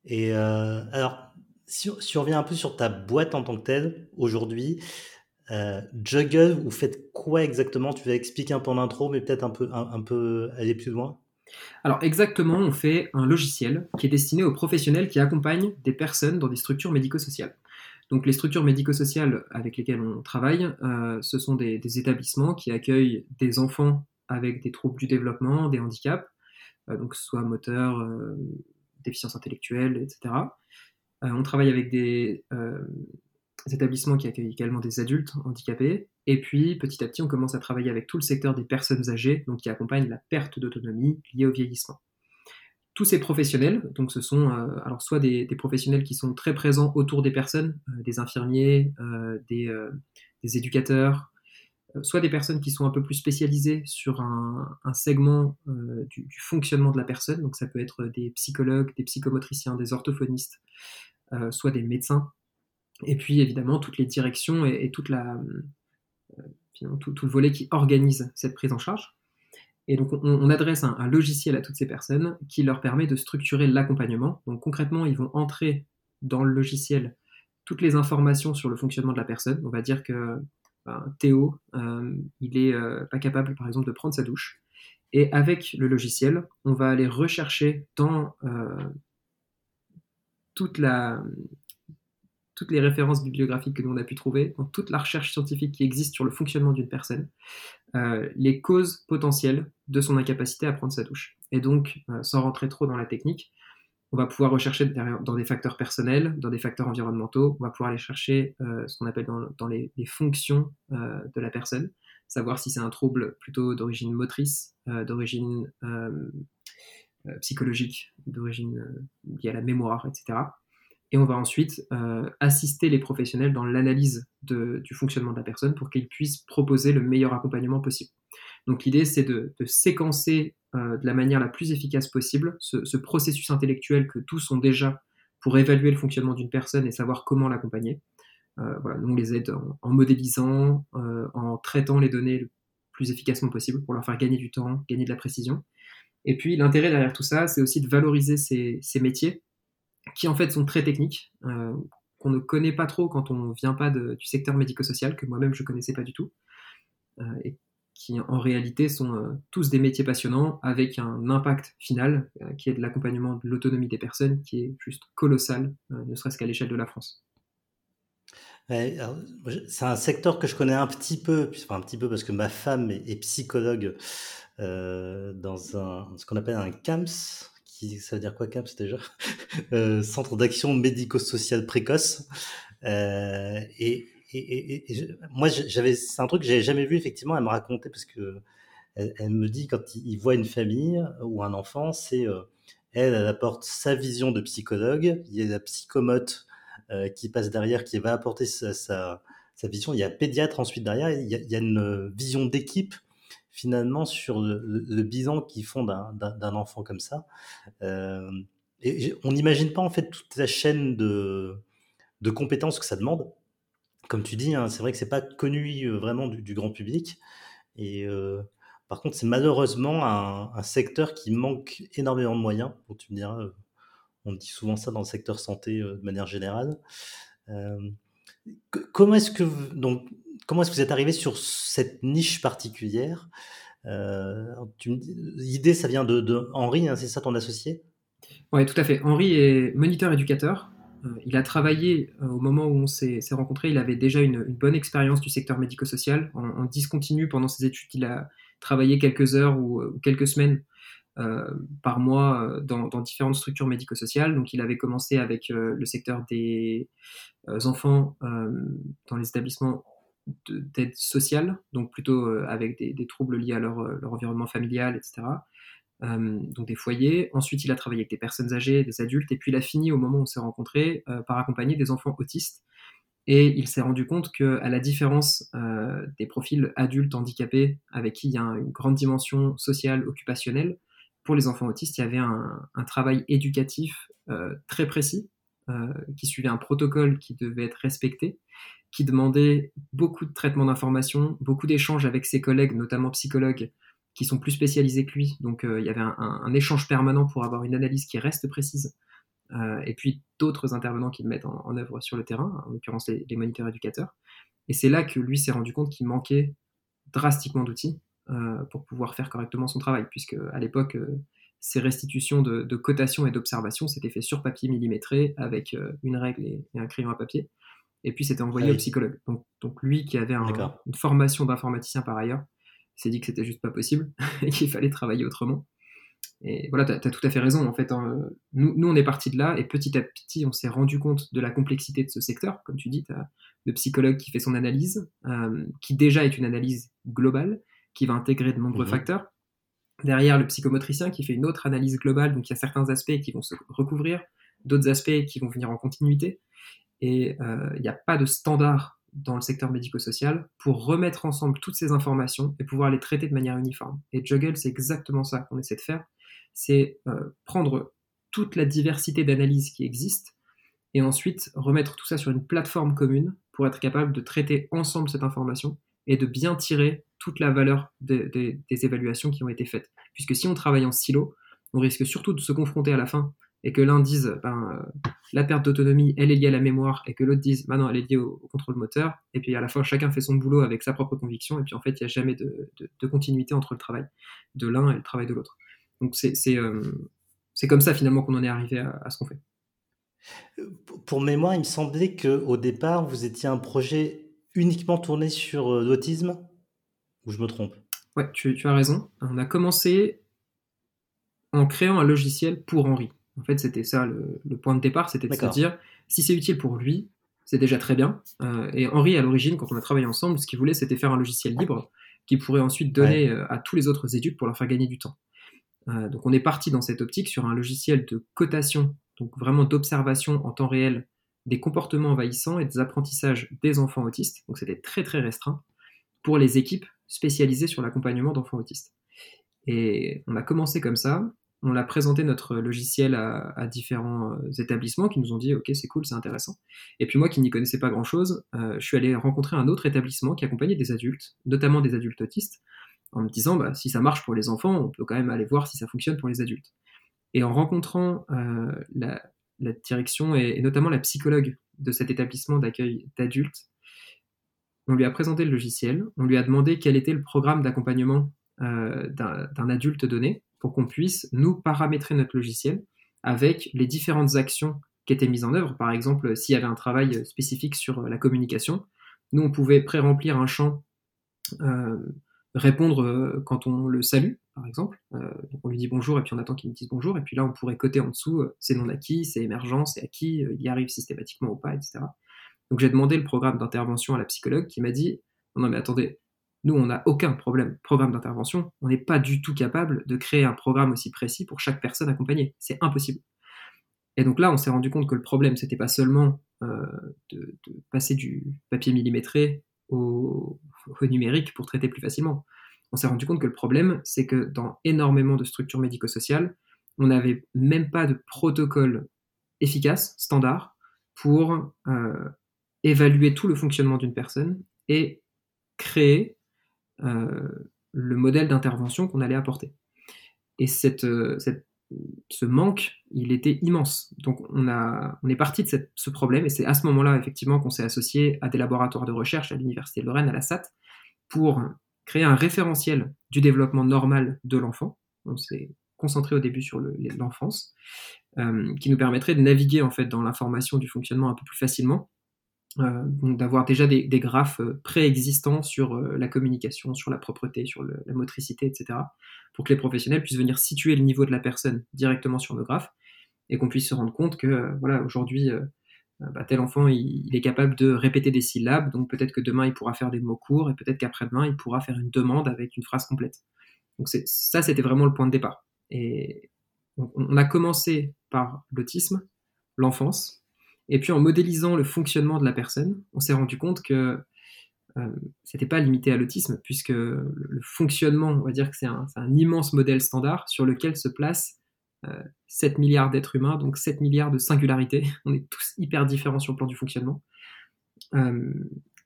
Et alors, si, si, on revient un peu sur ta boîte en tant que telle, aujourd'hui, euh, Juggle, vous faites quoi exactement? Tu vas expliquer un peu en intro, mais peut-être un peu, aller plus loin. Alors exactement, on fait un logiciel qui est destiné aux professionnels qui accompagnent des personnes dans des structures médico-sociales. Donc les structures médico-sociales avec lesquelles on travaille, euh, ce sont des, établissements qui accueillent des enfants avec des troubles du développement, des handicaps, euh, donc soit moteur, euh, déficience intellectuelle, etc. on travaille avec des établissements qui accueillent également des adultes handicapés. Et puis, petit à petit, on commence à travailler avec tout le secteur des personnes âgées, donc qui accompagnent la perte d'autonomie liée au vieillissement. Tous ces professionnels, donc ce sont euh, alors soit des, professionnels qui sont très présents autour des personnes, euh, des infirmiers, euh, des, éducateurs, soit des personnes qui sont un peu plus spécialisées sur un, segment du, du, fonctionnement de la personne, donc ça peut être des psychologues, des psychomotriciens, des orthophonistes, soit des médecins et puis évidemment toutes les directions et, toute la, euh, tout, le volet qui organise cette prise en charge. Et donc on, adresse un, logiciel à toutes ces personnes qui leur permet de structurer l'accompagnement. Donc concrètement, ils vont entrer dans le logiciel toutes les informations sur le fonctionnement de la personne. On va dire que ben, Théo, euh, il est euh, pas capable par exemple de prendre sa douche. Et avec le logiciel, on va aller rechercher dans toute la, toutes les références bibliographiques que nous on a pu trouver, dans toute la recherche scientifique qui existe sur le fonctionnement d'une personne, euh, les causes potentielles de son incapacité à prendre sa douche. Et donc, euh, sans rentrer trop dans la technique, on va pouvoir rechercher dans des facteurs personnels, dans des facteurs environnementaux, on va pouvoir aller chercher euh, ce qu'on appelle dans, les, fonctions de la personne, savoir si c'est un trouble plutôt d'origine motrice, d'origine psychologique, d'origine liée à la mémoire, etc et on va ensuite euh, assister les professionnels dans l'analyse du fonctionnement de la personne pour qu'ils puissent proposer le meilleur accompagnement possible. Donc l'idée, c'est de, séquencer euh, de la manière la plus efficace possible ce, processus intellectuel que tous ont déjà pour évaluer le fonctionnement d'une personne et savoir comment l'accompagner. Euh, voilà, nous, on les aide en, modélisant, en traitant les données le plus efficacement possible pour leur faire gagner du temps, gagner de la précision. Et puis l'intérêt derrière tout ça, c'est aussi de valoriser ces métiers qui en fait sont très techniques, euh, qu'on ne connaît pas trop quand on vient pas du secteur médico-social, que moi-même je connaissais pas du tout, euh, et qui en réalité sont euh, tous des métiers passionnants avec un impact final qui est de l'accompagnement de l'autonomie des personnes qui est juste colossal, ne serait-ce qu'à l'échelle de la France. c'est un secteur que je connais un petit peu, enfin un petit peu parce que ma femme est, psychologue dans un, ce qu'on appelle un CAMS, ça veut dire quoi CAPS déjà? [LAUGHS] Euh, Centre d'action médico-social précoce. Euh, et, moi, j'avais, c'est un truc que j'avais jamais vu effectivement. Elle me racontait parce que elle, me dit quand il, voit une famille ou un enfant, c'est euh, elle, elle apporte sa vision de psychologue. Il y a la psychomote qui passe derrière, qui va apporter sa, sa, vision. Il y a pédiatre ensuite derrière. Il il y a une vision d'équipe finalement sur le, bilan qu'ils font d'un enfant comme ça. Euh, et on n'imagine pas en fait toute la chaîne de, de compétences que ça demande. Comme tu dis, hein, c'est vrai que c'est pas connu euh, vraiment du, grand public. Et euh, par contre, c'est malheureusement un, secteur qui manque énormément de moyens. Tu me diras, on dit souvent ça dans le secteur santé de manière générale. Comment est-ce que donc comment est-ce que vous êtes arrivé sur cette niche particulière euh, L'idée, ça vient de, Henri, hein, c'est ça ton associé? Oui, tout à fait. Henri est moniteur éducateur. Euh, il a travaillé euh, au moment où on s'est rencontrés. Il avait déjà une, bonne expérience du secteur médico-social. En, discontinu pendant ses études, il a travaillé quelques heures ou, quelques semaines par mois dans, différentes structures médico-sociales. Donc, il avait commencé avec le secteur des enfants dans les établissements d'aide sociale, donc plutôt euh, avec des, troubles liés à leur, euh, environnement familial, etc. Euh, donc des foyers. Ensuite, il a travaillé avec des personnes âgées, des adultes, et puis il a fini au moment où on s'est rencontrés par accompagner des enfants autistes. Et il s'est rendu compte que, à la différence des profils adultes handicapés, avec qui il y a une grande dimension sociale, occupationnelle, pour les enfants autistes, il y avait un, travail éducatif très précis, qui suivait un protocole qui devait être respecté, qui demandait beaucoup de traitement d'informations, beaucoup d'échanges avec ses collègues, notamment psychologues, qui sont plus spécialisés que lui. Donc euh, il y avait un, échange permanent pour avoir une analyse qui reste précise. Euh, et puis d'autres intervenants qui le mettent en, œuvre sur le terrain, en l'occurrence les, moniteurs éducateurs. Et c'est là que lui s'est rendu compte qu'il manquait drastiquement d'outils euh, pour pouvoir faire correctement son travail, puisque à l'époque, ces restitutions de, de cotation et d'observation s'étaient fait sur papier millimétré avec une règle et un crayon à papier et puis c'était envoyé au psychologue. Donc, donc lui qui avait une formation d'informaticien par ailleurs, s'est dit que c'était juste pas possible [LAUGHS] et qu'il fallait travailler autrement. Et voilà, tu as, tout à fait raison. En fait, hein. nous, nous, on est parti de là et petit à petit, on s'est rendu compte de la complexité de ce secteur. Comme tu dis, tu as le psychologue qui fait son analyse, euh, qui déjà est une analyse globale, qui va intégrer de nombreux mhm. facteurs. Derrière, le psychomotricien qui fait une autre analyse globale, donc il y a certains aspects qui vont se recouvrir, d'autres aspects qui vont venir en continuité et euh, il n'y a pas de standard dans le secteur médico-social pour remettre ensemble toutes ces informations et pouvoir les traiter de manière uniforme. Et Juggle, c'est exactement ça qu'on essaie de faire, c'est euh, prendre toute la diversité d'analyses qui existent et ensuite remettre tout ça sur une plateforme commune pour être capable de traiter ensemble cette information et de bien tirer toute la valeur des évaluations qui ont été faites. Puisque si on travaille en silo, on risque surtout de se confronter à la fin et que l'un dise ben, euh, la perte d'autonomie, elle est liée à la mémoire, et que l'autre dise ben non, elle est liée au, contrôle moteur, et puis à la fois chacun fait son boulot avec sa propre conviction, et puis en fait il n'y a jamais de, continuité entre le travail de l'un et le travail de l'autre. Donc c'est euh, comme ça finalement qu'on en est arrivé à, ce qu'on fait. Pour mémoire, il me semblait qu'au départ, vous étiez un projet uniquement tourné sur euh, l'autisme, ou je me trompe? Ouais, tu, tu, as raison. On a commencé en créant un logiciel pour Henri. En fait, c'était ça le, point de départ, c'était de se dire si c'est utile pour lui, c'est déjà très bien. Euh, et Henri, à l'origine, quand on a travaillé ensemble, ce qu'il voulait, c'était faire un logiciel libre qu'il pourrait ensuite donner euh, à tous les autres éduques pour leur faire gagner du temps. Euh, donc on est parti dans cette optique sur un logiciel de cotation, donc vraiment d'observation en temps réel des comportements envahissants et des apprentissages des enfants autistes. Donc c'était très très restreint pour les équipes spécialisées sur l'accompagnement d'enfants autistes. Et on a commencé comme ça, on a présenté notre logiciel à, différents euh, établissements qui nous ont dit ok c'est cool, c'est intéressant. Et puis moi qui n'y connaissais pas grand-chose, euh, je suis allé rencontrer un autre établissement qui accompagnait des adultes, notamment des adultes autistes, en me disant bah, si ça marche pour les enfants, on peut quand même aller voir si ça fonctionne pour les adultes. Et en rencontrant euh, la, direction et, notamment la psychologue de cet établissement d'accueil d'adultes, on lui a présenté le logiciel, on lui a demandé quel était le programme d'accompagnement d'un adulte donné, pour qu'on puisse nous paramétrer notre logiciel avec les différentes actions qui étaient mises en œuvre. Par exemple, s'il y avait un travail spécifique sur la communication, nous, on pouvait pré-remplir un champ, euh, répondre euh, quand on le salue, par exemple. Euh, on lui dit bonjour et puis on attend qu'il nous dise bonjour. Et puis là, on pourrait coter en dessous, c'est non acquis, c'est émergent, c'est acquis, il y arrive systématiquement ou pas, etc. Donc j'ai demandé le programme d'intervention à la psychologue qui m'a dit, non mais attendez, nous, on n'a aucun problème, programme d'intervention. On n'est pas du tout capable de créer un programme aussi précis pour chaque personne accompagnée. C'est impossible. Et donc là, on s'est rendu compte que le problème, c'était pas seulement euh, de, passer du papier millimétré au, numérique pour traiter plus facilement. On s'est rendu compte que le problème, c'est que dans énormément de structures médico-sociales, on n'avait même pas de protocole efficace, standard, pour euh, évaluer tout le fonctionnement d'une personne et créer euh, le modèle d'intervention qu'on allait apporter. Et euh, cette, ce manque, il était immense. Donc on, a, on est parti de ce problème et c'est à ce moment-là effectivement qu'on s'est associé à des laboratoires de recherche à l'Université de Lorraine, à la SAT, pour créer un référentiel du développement normal de l'enfant. On s'est concentré au début sur l'enfance, euh, qui nous permettrait de naviguer en fait dans l'information du fonctionnement un peu plus facilement, euh, d'avoir déjà des, graphes euh, préexistants sur la communication, sur la propreté, sur la motricité, etc., pour que les professionnels puissent venir situer le niveau de la personne directement sur nos graphes et qu'on puisse se rendre compte que voilà aujourd'hui bah, tel enfant il, est capable de répéter des syllabes, donc peut-être que demain il pourra faire des mots courts et peut-être qu'après-demain il pourra faire une demande avec une phrase complète. Donc ça c'était vraiment le point de départ. Et on a commencé par l'autisme, l'enfance, et puis en modélisant le fonctionnement de la personne, on s'est rendu compte que euh, c'était pas limité à l'autisme, puisque le fonctionnement, on va dire que c'est un, immense modèle standard sur lequel se placent 7 euh, milliards d'êtres humains, donc 7 milliards de singularités. [LAUGHS] On est tous hyper différents sur le plan du fonctionnement, euh,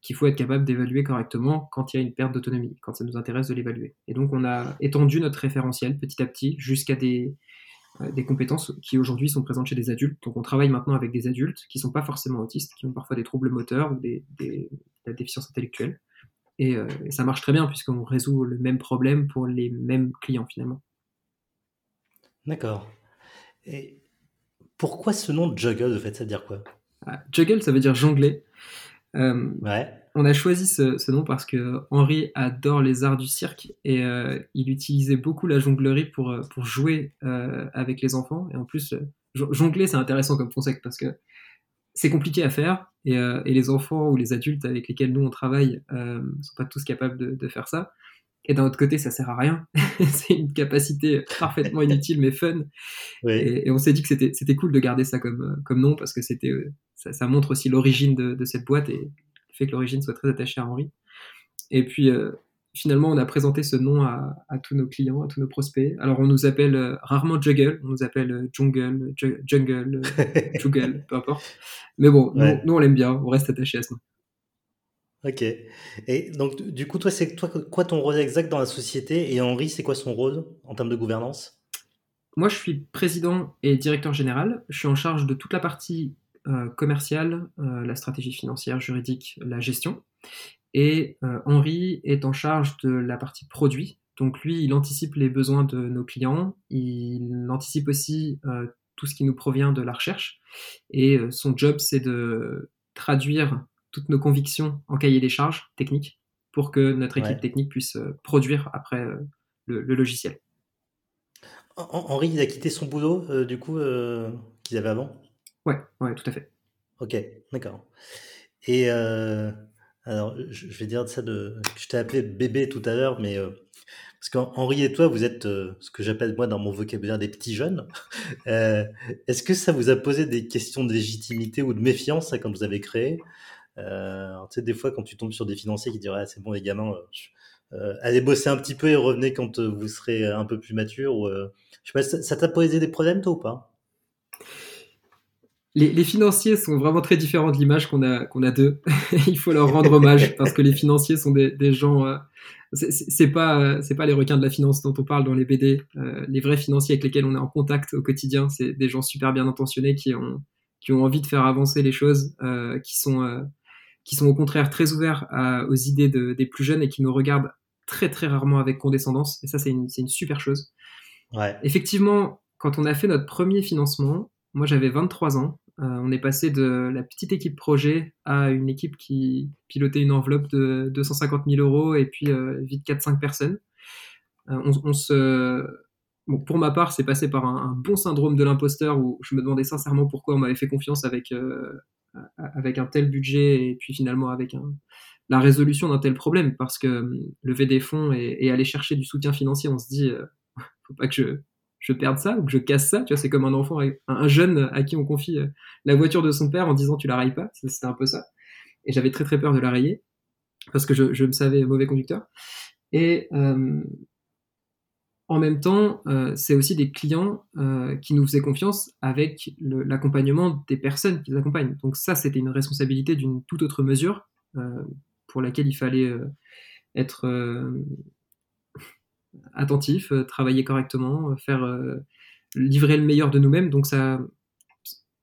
qu'il faut être capable d'évaluer correctement quand il y a une perte d'autonomie, quand ça nous intéresse de l'évaluer. Et donc on a étendu notre référentiel petit à petit jusqu'à des, euh, compétences qui aujourd'hui sont présentes chez des adultes. Donc on travaille maintenant avec des adultes qui ne sont pas forcément autistes, qui ont parfois des troubles moteurs ou des, des déficiences intellectuelles. Euh, et, ça marche très bien puisqu'on résout le même problème pour les mêmes clients finalement. D'accord. Et pourquoi ce nom de Juggle, de fait, ça veut dire quoi? Ah, Juggle, ça veut dire jongler. Euh, ouais on a choisi ce, nom parce que Henri adore les arts du cirque et euh, il utilisait beaucoup la jonglerie pour, euh, pour jouer euh, avec les enfants. Et en plus, jongler, c'est intéressant comme concept parce que c'est compliqué à faire et, les enfants ou les adultes avec lesquels nous on travaille ne sont pas tous capables de, faire ça. Et d'un autre côté, ça sert à rien. [LAUGHS] c'est une capacité parfaitement inutile mais fun. Et, on s'est dit que c'était cool de garder ça comme, comme nom parce que c'était ça, montre aussi l'origine de, de, cette boîte et fait que l'origine soit très attachée à Henri. Et puis, euh, finalement, on a présenté ce nom à, tous nos clients, à tous nos prospects. Alors, on nous appelle euh, rarement Juggle, on nous appelle euh, Jungle, Jungle, [LAUGHS] Juggle, peu importe. Mais bon, nous, on l'aime bien, on reste attaché à ce nom. Ok. Et donc, du coup, toi, c'est quoi ton rôle exact dans la société Et Henri, c'est quoi son rôle en termes de gouvernance? Moi, je suis président et directeur général. Je suis en charge de toute la partie euh, commercial, euh, la stratégie financière, juridique, la gestion. Et euh, Henri est en charge de la partie produit. Donc lui, il anticipe les besoins de nos clients, il anticipe aussi tout ce qui nous provient de la recherche. Et son job, c'est de traduire toutes nos convictions en cahier des charges techniques pour que notre équipe technique puisse produire après le, logiciel. Henri, il a quitté son boulot, du coup, qu'il avait avant? Ouais, ouais, tout à fait. Ok, d'accord. Et euh, alors, je vais dire ça de. Je t'ai appelé bébé tout à l'heure, mais euh, parce qu'Henri et toi, vous êtes euh, ce que j'appelle moi dans mon vocabulaire des petits jeunes. Est-ce que ça vous a posé des questions de légitimité ou de méfiance quand vous avez créé? Tu sais, des fois, quand tu tombes sur des financiers qui diraient ah, c'est bon, les gamins, allez bosser un petit peu et revenez quand vous serez un peu plus mature. Ou, je sais pas, ça t'a posé des problèmes, toi, ou pas? Les, financiers sont vraiment très différents de l'image qu'on a, qu'on a d'eux. [LAUGHS] Il faut leur rendre hommage [LAUGHS] parce que les financiers sont des, des gens. Euh, c'est pas, c'est pas les requins de la finance dont on parle dans les BD. Euh, les vrais financiers avec lesquels on est en contact au quotidien, c'est des gens super bien intentionnés qui ont, qui ont envie de faire avancer les choses, euh, qui sont, euh, qui sont au contraire très ouverts à, aux idées de, des plus jeunes et qui nous regardent très très rarement avec condescendance. Et ça, c'est une, une super chose. Ouais. Effectivement, quand on a fait notre premier financement, moi, j'avais 23 ans. Euh, on est passé de la petite équipe projet à une équipe qui pilotait une enveloppe de 250 000 euros et puis euh, vite 4-5 personnes. Euh, on, se... pour ma part, c'est passé par un, bon syndrome de l'imposteur où je me demandais sincèrement pourquoi on m'avait fait confiance avec, avec un tel budget et puis finalement avec la résolution d'un tel problème parce que lever des fonds et, aller chercher du soutien financier, on se dit, [LAUGHS] faut pas que je je perde ça ou que je casse ça. Tu vois, c'est comme un enfant, un jeune à qui on confie euh, la voiture de son père en disant tu la rayes pas. C'était un peu ça. Et j'avais très très peur de la rayer parce que je, me savais mauvais conducteur. Et en même temps, c'est aussi des clients qui nous faisaient confiance avec l'accompagnement des personnes qui les accompagnent. Donc ça, c'était une responsabilité d'une toute autre mesure pour laquelle il fallait être attentif, travailler correctement, faire livrer le meilleur de nous-mêmes. Donc ça,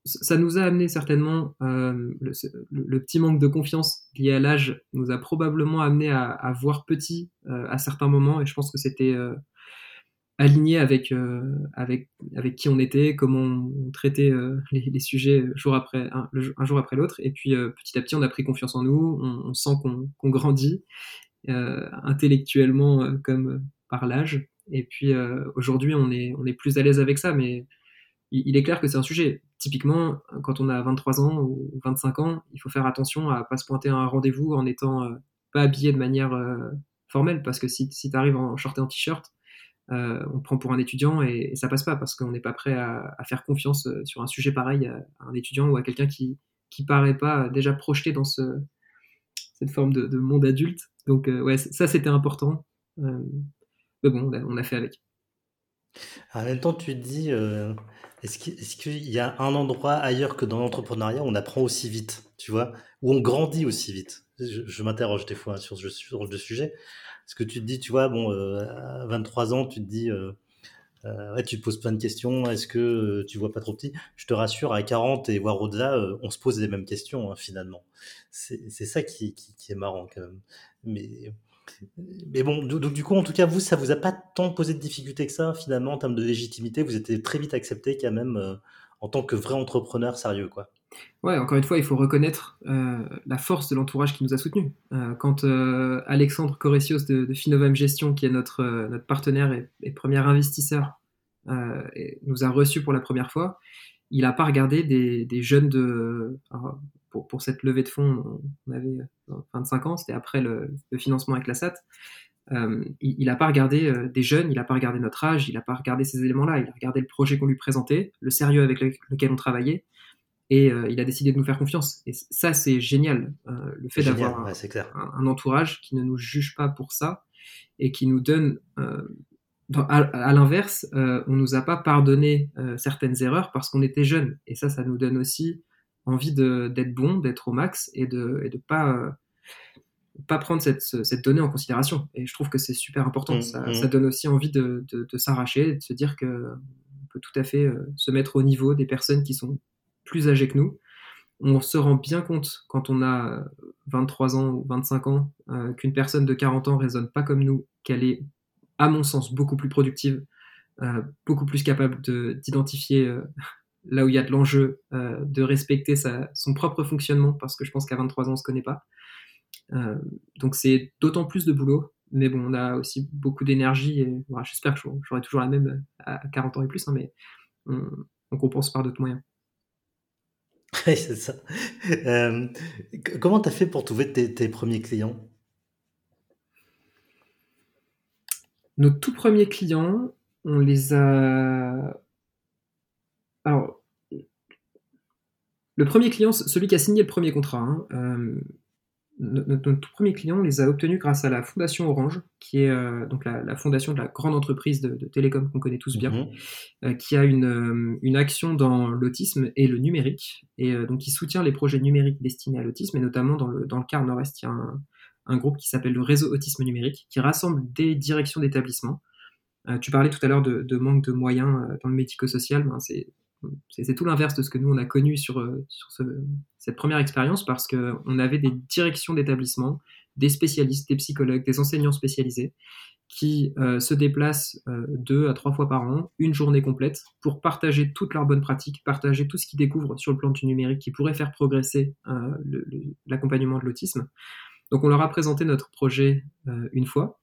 ça nous a amené certainement, euh, le, petit manque de confiance lié à l'âge nous a probablement amené à, voir petit euh, à certains moments et je pense que c'était euh, aligné avec, avec, avec qui on était, comment on, traitait les, sujets jour après, un, jour après l'autre. Et puis petit à petit on a pris confiance en nous, on, sent qu'on grandit intellectuellement comme par l'âge. Et puis aujourd'hui on est, on est plus à l'aise avec ça. Mais il, est clair que c'est un sujet. Typiquement, quand on a 23 ans ou 25 ans, il faut faire attention à pas se pointer à un rendez-vous en étant euh, pas habillé de manière euh, formelle, parce que si, si tu arrives en short et en t-shirt, euh, on prend pour un étudiant et, ça passe pas parce qu'on n'est pas prêt à, faire confiance sur un sujet pareil à, un étudiant ou à quelqu'un qui qui paraît pas déjà projeté dans ce, cette forme de, monde adulte. Donc ouais, ça c'était important. mais bon, on a, fait avec. En même temps, tu dis, est-ce qu'il y a un endroit ailleurs que dans l'entrepreneuriat où on apprend aussi vite, tu vois, où on grandit aussi vite? Je, m'interroge des fois sur, ce, sur le sujet. Est-ce que tu te dis, tu vois, bon, euh, à 23 ans, tu te dis, euh, euh, ouais, tu te poses plein de questions, est-ce que tu vois pas trop petit? Je te rassure, à 40 et voire au-delà, on se pose les mêmes questions, hein, finalement. C'est ça qui, qui, est marrant, quand même. Mais mais bon, donc du coup, en tout cas, vous, ça vous a pas tant posé de difficultés que ça, finalement, en termes de légitimité? Vous étiez très vite accepté, quand même, en tant que vrai entrepreneur sérieux, quoi. Ouais, encore une fois, il faut reconnaître euh, la force de l'entourage qui nous a soutenus. Euh, quand Alexandre Corresios de, de, Gestion, qui est notre, notre partenaire et, premier investisseur, nous a reçus pour la première fois, il n'a pas regardé des, jeunes de pour, cette levée de fonds, on avait 25 ans, c'était après le, financement avec la SAT. Euh, il n'a pas regardé euh, des jeunes, il n'a pas regardé notre âge, il n'a pas regardé ces éléments-là, il a regardé le projet qu'on lui présentait, le sérieux avec lequel on travaillait, et euh, il a décidé de nous faire confiance. Et ça, c'est génial, le fait d'avoir un, entourage qui ne nous juge pas pour ça et qui nous donne. à, l'inverse, on nous a pas pardonné certaines erreurs parce qu'on était jeunes, et ça, ça nous donne aussi envie d'être bon, d'être au max et de ne pas, euh, pas prendre cette, cette, donnée en considération. Et je trouve que c'est super important. Mmh, ça, mmh. ça, donne aussi envie de, de, s'arracher, de se dire qu'on peut tout à fait euh, se mettre au niveau des personnes qui sont plus âgées que nous. On se rend bien compte quand on a 23 ans ou 25 ans euh, qu'une personne de 40 ans raisonne pas comme nous, qu'elle est, à mon sens, beaucoup plus productive, beaucoup plus capable d'identifier [LAUGHS] là où il y a de l'enjeu euh, de respecter sa, son propre fonctionnement, parce que je pense qu'à 23 ans, on ne se connaît pas. Euh, donc c'est d'autant plus de boulot, mais bon, on a aussi beaucoup d'énergie, et j'espère que j'aurai toujours la même à 40 ans et plus, hein, mais on, compense par d'autres moyens. C'est ça. Euh, comment tu as fait pour trouver tes, tes premiers clients? Nos tout premiers clients, on les a alors, le premier client, celui qui a signé le premier contrat, hein, euh, notre, premier client, on les a obtenus grâce à la fondation Orange, qui est euh, donc la, fondation de la grande entreprise de, télécom qu'on connaît tous bien, mhm. euh, qui a une, action dans l'autisme et le numérique, et donc qui soutient les projets numériques destinés à l'autisme, et notamment dans le, dans le quart nord-est, il y a un, groupe qui s'appelle le Réseau Autisme Numérique, qui rassemble des directions d'établissements. tu parlais tout à l'heure de, manque de moyens dans le médico-social, ben, c'est c'est tout l'inverse de ce que nous on a connu sur, euh, cette première expérience parce qu'on avait des directions d'établissement, des spécialistes, des psychologues, des enseignants spécialisés qui euh, se déplacent euh, deux à trois fois par an, une journée complète, pour partager toutes leurs bonnes pratiques, partager tout ce qu'ils découvrent sur le plan du numérique qui pourrait faire progresser l'accompagnement de l'autisme. Donc on leur a présenté notre projet une fois.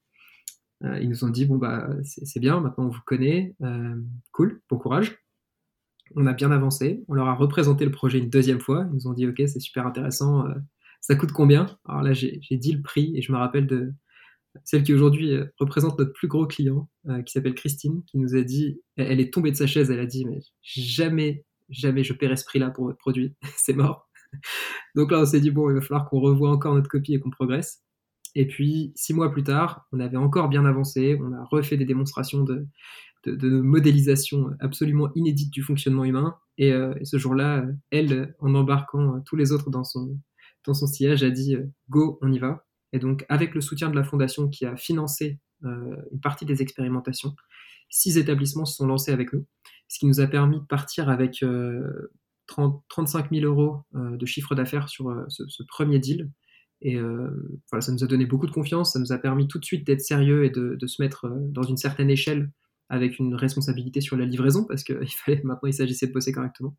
ils nous ont dit bon bah c'est bien, maintenant on vous connaît, cool, bon courage on a bien avancé. On leur a représenté le projet une deuxième fois. Ils nous ont dit Ok, c'est super intéressant. Euh, ça coûte combien? Alors là, j'ai dit le prix et je me rappelle de celle qui aujourd'hui euh, représente notre plus gros client, euh, qui s'appelle Christine, qui nous a dit Elle est tombée de sa chaise. Elle a dit Mais jamais, jamais je paierai ce prix-là pour votre produit. [LAUGHS] c'est mort. Donc là, on s'est dit Bon, il va falloir qu'on revoie encore notre copie et qu'on progresse. Et puis, six mois plus tard, on avait encore bien avancé, on a refait des démonstrations de, de, modélisation absolument inédite du fonctionnement humain. Et, euh, ce jour-là, elle, en embarquant tous les autres dans son, dans son sillage, a dit Go, on y va. Et donc, avec le soutien de la fondation qui a financé une partie des expérimentations, six établissements se sont lancés avec nous, ce qui nous a permis de partir avec 30, 35 000 euros de chiffre d'affaires sur ce, premier deal et euh, voilà, ça nous a donné beaucoup de confiance, ça nous a permis tout de suite d'être sérieux et de, se mettre euh, dans une certaine échelle avec une responsabilité sur la livraison, parce qu'il [LAUGHS] fallait maintenant il s'agissait de bosser correctement.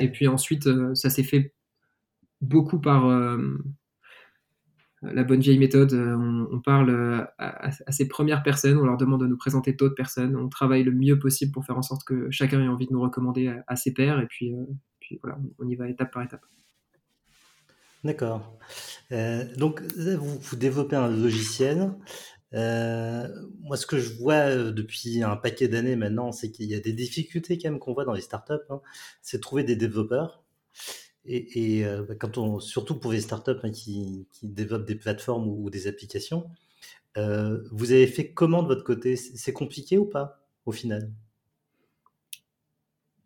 Et puis ensuite, euh, ça s'est fait beaucoup par la bonne vieille méthode. On, parle à, ces premières personnes, on leur demande de nous présenter d'autres personnes, on travaille le mieux possible pour faire en sorte que chacun ait envie de nous recommander à, ses pairs, et puis, puis voilà, on y va étape par étape. D'accord. Euh, donc, vous, vous, développez un logiciel. Euh, moi, ce que je vois euh, depuis un paquet d'années maintenant, c'est qu'il y a des difficultés quand même qu'on voit dans les startups. Hein. c'est trouver des développeurs. Et, et bah, quand on, surtout pour les startups hein, qui, développent des plateformes ou, des applications, vous avez fait comment de votre côté? C'est compliqué ou pas au final?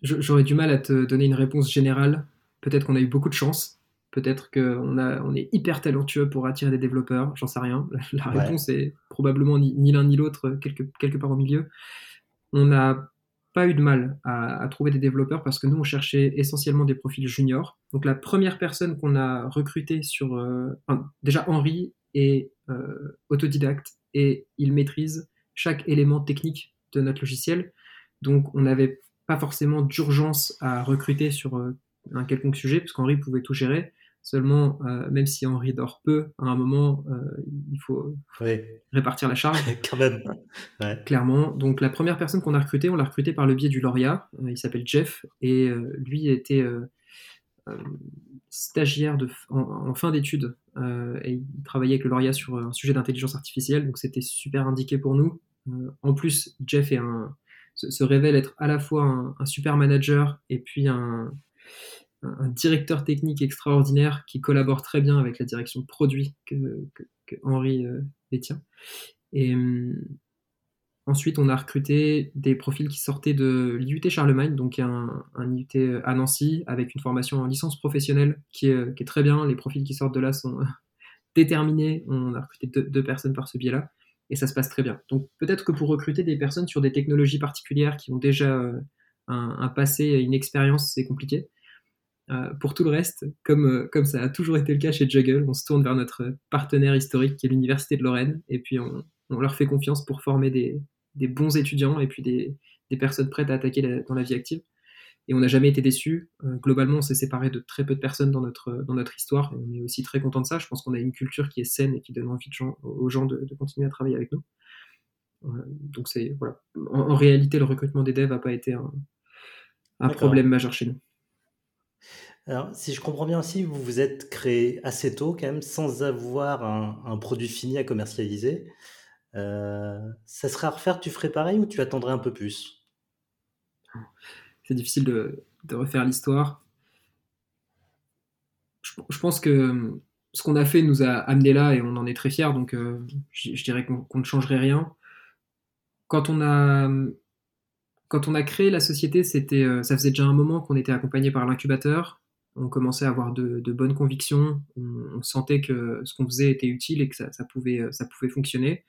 J'aurais du mal à te donner une réponse générale. Peut-être qu'on a eu beaucoup de chance Peut-être qu'on on est hyper talentueux pour attirer des développeurs, j'en sais rien. [LAUGHS] La réponse est probablement ni, l'un ni l'autre, quelque, quelque part au milieu. On n'a pas eu de mal à, trouver des développeurs parce que nous, on cherchait essentiellement des profils juniors. Donc la première personne qu'on a recrutée sur... Euh, déjà, Henri est euh, autodidacte et il maîtrise chaque élément technique de notre logiciel. Donc on n'avait pas forcément d'urgence à recruter sur euh, un quelconque sujet, puisqu'Henri pouvait tout gérer. Seulement, euh, même si Henri dort peu, à un moment, euh, il faut répartir la charge. [LAUGHS] Quand même. Clairement. Donc, la première personne qu'on a recrutée, on l'a recruté par le biais du lauréat. Euh, il s'appelle Jeff et lui était stagiaire de, en, fin d'études et il travaillait avec le lauréat sur un sujet d'intelligence artificielle. Donc, c'était super indiqué pour nous. en plus, Jeff est un, se, révèle être à la fois un super manager et puis un un directeur technique extraordinaire qui collabore très bien avec la direction produit que, que, Henri euh, détient. Et hum, ensuite, on a recruté des profils qui sortaient de l'IUT Charlemagne, donc un, IUT à Nancy, avec une formation en licence professionnelle qui est, très bien. Les profils qui sortent de là sont [LAUGHS] déterminés. On a recruté deux, personnes par ce biais-là. Et ça se passe très bien. Donc peut-être que pour recruter des personnes sur des technologies particulières qui ont déjà euh, un, un passé une expérience, c'est compliqué. Euh, pour tout le reste, comme, euh, comme ça a toujours été le cas chez Juggle, on se tourne vers notre partenaire historique qui est l'Université de Lorraine, et puis on, leur fait confiance pour former des, bons étudiants et puis des, personnes prêtes à attaquer dans la vie active. Et on n'a jamais été déçus. Euh, globalement, on s'est séparé de très peu de personnes dans notre, dans notre histoire, et on est aussi très content de ça. Je pense qu'on a une culture qui est saine et qui donne envie aux gens de, continuer à travailler avec nous. donc c'est voilà. En, réalité, le recrutement des devs n'a pas été un problème majeur chez nous. Alors, si je comprends bien aussi, vous vous êtes créé assez tôt quand même, sans avoir un, produit fini à commercialiser. Euh, ça serait à refaire, tu ferais pareil ou tu attendrais un peu plus? C'est difficile de, refaire l'histoire. Je, pense que ce qu'on a fait nous a amené là et on en est très fiers, donc euh, je, dirais qu'on ne changerait rien. Quand on a créé la société, euh, ça faisait déjà un moment qu'on était accompagné par l'incubateur on commençait à avoir de, bonnes convictions, on, sentait que ce qu'on faisait était utile et que ça, pouvait, ça pouvait fonctionner.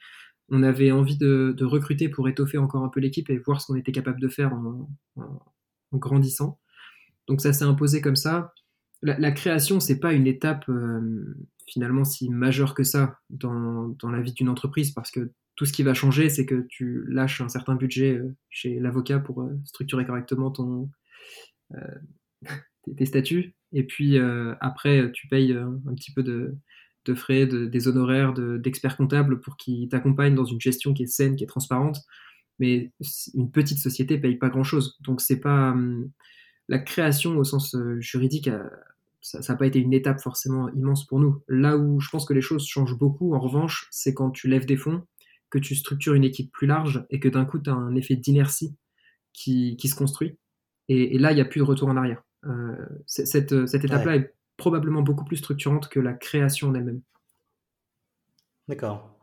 On avait envie de, recruter pour étoffer encore un peu l'équipe et voir ce qu'on était capable de faire en, grandissant. Donc ça s'est imposé comme ça. La, création, c'est pas une étape euh, finalement si majeure que ça dans, la vie d'une entreprise parce que tout ce qui va changer, c'est que tu lâches un certain budget euh, chez l'avocat pour euh, structurer correctement ton, tes statuts. Et puis euh, après, tu payes euh, un petit peu de, frais, des honoraires d'experts comptables pour qu'ils t'accompagnent dans une gestion qui est saine, qui est transparente. Mais une petite société paye pas grand-chose. Donc c'est pas hum, la création au sens euh, juridique. ça n'a pas été une étape forcément immense pour nous. Là où je pense que les choses changent beaucoup, en revanche, c'est quand tu lèves des fonds, que tu structures une équipe plus large et que d'un coup, tu as un effet d'inertie qui, se construit. Et, et là, il n'y a plus de retour en arrière. Euh, cette, cette étape-là est probablement beaucoup plus structurante que la création en elle-même. D'accord.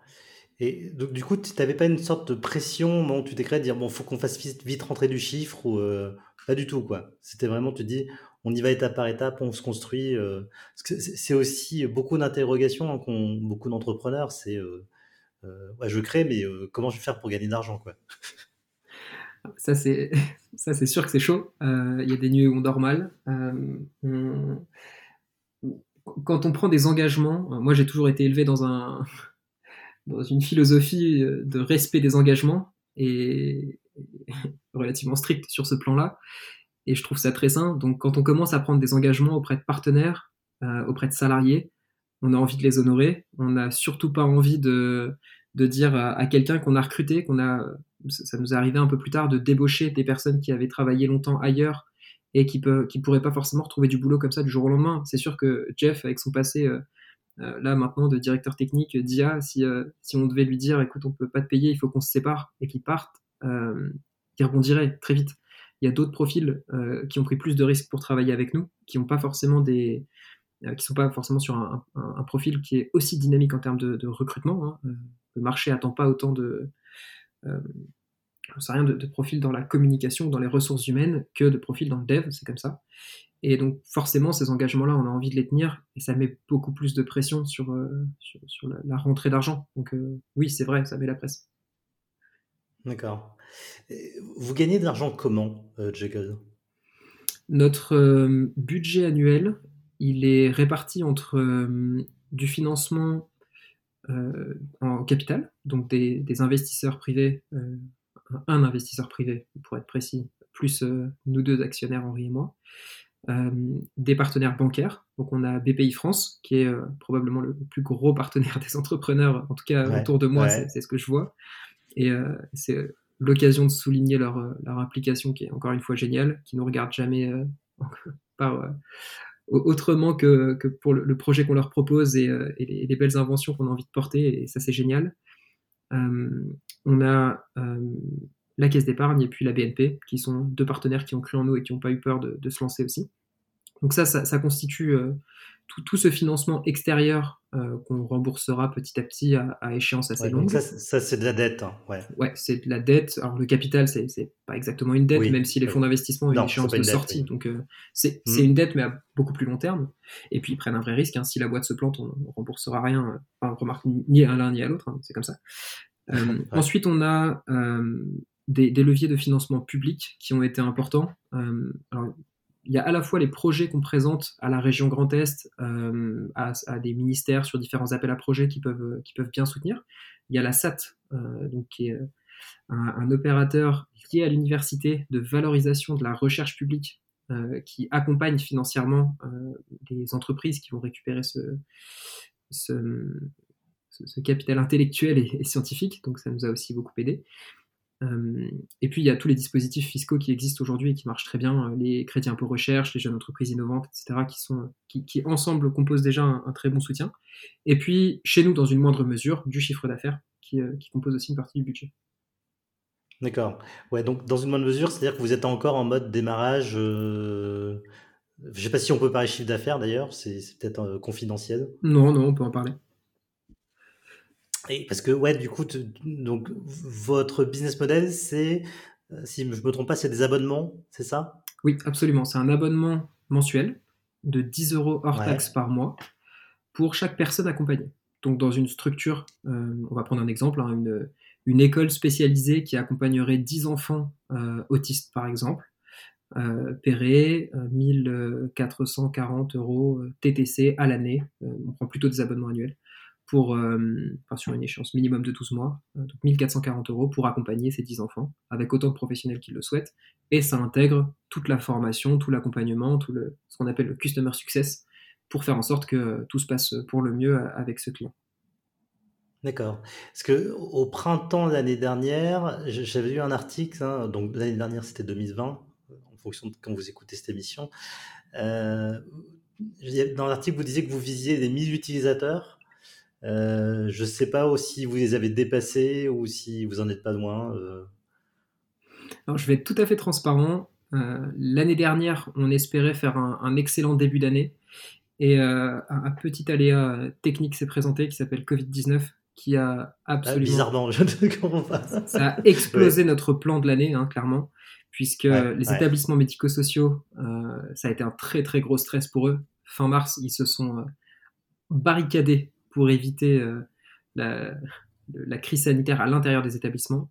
Et donc, du coup, tu n'avais pas une sorte de pression au moment où tu créé, de dire, bon, faut qu'on fasse vite, vite rentrer du chiffre ou euh, pas du tout, quoi. C'était vraiment, tu dis, on y va étape par étape, on se construit. euh, c'est aussi beaucoup d'interrogations hein, qu'ont beaucoup d'entrepreneurs. C'est, euh, euh, ouais, je crée, mais euh, comment je vais faire pour gagner de l'argent, quoi. Ça, c'est [LAUGHS] ça, c'est sûr que c'est chaud. Euh, Il y a des nuits où on dort mal. Euh, on- Quand on prend des engagements, euh, moi j'ai toujours été élevé dans un [LAUGHS] dans une philosophie de respect des engagements et relativement strict sur ce plan-là. Et je trouve ça très sain. Donc quand on commence à prendre des engagements auprès de partenaires, auprès de salariés, on a envie de les honorer. On n'a surtout pas envie de, de dire à quelqu'un qu'on a recruté, qu'on a, ça nous est arrivé un peu plus tard, de débaucher des personnes qui avaient travaillé longtemps ailleurs et qui ne qui pourraient pas forcément retrouver du boulot comme ça du jour au lendemain. C'est sûr que Jeff, avec son passé euh, euh, là maintenant de directeur technique d'IA, si, euh, si on devait lui dire écoute, on peut pas te payer, il faut qu'on se sépare et qu'il parte, euh, il rebondirait très vite. Il y a d'autres profils euh, qui ont pris plus de risques pour travailler avec nous, qui n'ont pas forcément des, euh, qui sont pas forcément sur un, profil qui est aussi dynamique en termes de, recrutement. hein. Euh, Le marché attend pas autant de, euh, j'en sais rien, de, de profils dans la communication, dans les ressources humaines, que de profils dans le dev, c'est comme ça. Et donc forcément, ces engagements-là, on a envie de les tenir, et ça met beaucoup plus de pression sur, euh, sur, sur la, la rentrée d'argent. Donc euh, oui, c'est vrai, ça met la presse. D'accord. Vous gagnez de l'argent comment, euh, Jekyll? Notre budget annuel, il est réparti entre du financement en capital, donc des, des investisseurs privés, euh, un investisseur privé pour être précis, plus euh, nous deux actionnaires, Henri et moi, euh, des partenaires bancaires. Donc on a BPI France, qui est euh, probablement le plus gros partenaire [LAUGHS] des entrepreneurs, en tout cas Ouais, autour de moi, c'est ouais. c'est ce que je vois. Et euh, c'est l'occasion de souligner leur, euh, leur application qui est encore une fois géniale, qui nous regarde jamais euh, [LAUGHS] par, euh, autrement que, pour le, projet qu'on leur propose et, euh, les, les belles inventions qu'on a envie de porter, et ça c'est génial. Euh, on a euh, la Caisse d'épargne et puis la BNP, qui sont deux partenaires qui ont cru en nous et qui n'ont pas eu peur de, se lancer aussi. Donc ça, ça, constitue tout, tout ce financement extérieur euh, qu'on remboursera petit à petit à, à échéance assez Ouais, donc longue. ça, c'est- ça c'est de la dette, hein, ouais. Ouais, c'est de la dette. Alors le capital, c'est pas exactement une dette, Oui, même si les fonds d'investissement ont une échéance de sortie. oui. Donc euh, c'est Hmm. c'est une dette, mais à beaucoup plus long terme. Et puis ils prennent un vrai risque. hein. Si la boîte se plante, on, on remboursera rien. euh, Enfin, on remarque ni à l'un ni à l'autre. hein, c'est comme ça. [LAUGHS] Euh, Ouais. Ensuite, on a des, des leviers de financement public qui ont été importants. Alors, il y a à la fois les projets qu'on présente à la région Grand Est, euh, à, des ministères sur différents appels à projets qui peuvent, peuvent bien soutenir. Il y a la SAT, euh, donc qui est euh, un, opérateur lié à l'université de valorisation de la recherche publique euh, qui accompagne financièrement euh, les entreprises qui vont récupérer ce capital intellectuel et, et scientifique. Donc ça nous a aussi beaucoup aidé. Euh, et puis il y a tous les dispositifs fiscaux qui existent aujourd'hui et qui marchent très bien, euh, les crédits impôt recherche, les jeunes entreprises innovantes, etc., qui, sont, qui, qui ensemble composent déjà un, un très bon soutien. Et puis chez nous, dans une moindre mesure, du chiffre d'affaires qui, euh, qui compose aussi une partie du budget. D'accord. Ouais, donc dans une bonne mesure, c'est-à-dire que vous êtes encore en mode démarrage. euh, Je sais pas si on peut parler chiffre d'affaires d'ailleurs, c'est c'est peut-être euh, confidentiel. Non, non, on peut en parler. Et parce que ouais, du coup, te- donc votre business model, c'est, euh, si je me trompe pas, c'est des abonnements, c'est ça? Oui, absolument. C'est un abonnement mensuel de 10 euros hors Ouais. taxe par mois pour chaque personne accompagnée. Donc, dans une structure, euh, on va prendre un exemple, hein, une, une école spécialisée qui accompagnerait 10 enfants euh, autistes, par exemple, euh, paieraient euh, 1440 euros TTC à l'année. On prend plutôt des abonnements annuels pour, euh, enfin, sur une échéance minimum de 12 mois. Euh, donc 1440 euros pour accompagner ces 10 enfants avec autant de professionnels qui le souhaitent. Et ça intègre toute la formation, tout l'accompagnement, tout le, ce qu'on appelle le customer success pour faire en sorte que tout se passe pour le mieux avec ce client. D'accord. Parce que au printemps l'année dernière, j'avais lu un article, hein, donc l'année dernière c'était 2020, en fonction de quand vous écoutez cette émission. Euh, dans l'article, vous disiez que vous visiez les 1000 utilisateurs. Euh, je ne sais pas si vous les avez dépassés ou si vous en êtes pas loin. euh. Alors, je vais être tout à fait transparent. Euh, L'année dernière, on espérait faire un, un excellent début d'année. Et un, un petit aléa technique s'est présenté qui s'appelle Covid-19, qui a Ah, absolument. bizarrement, [LAUGHS] je ne comprends pas. Ça a explosé notre plan de l'année, hein, clairement, puisque Ouais, les ouais. établissements médico-sociaux, ça a été un très très gros stress pour eux. Fin mars, ils se sont barricadés pour éviter euh, la, crise sanitaire à l'intérieur des établissements.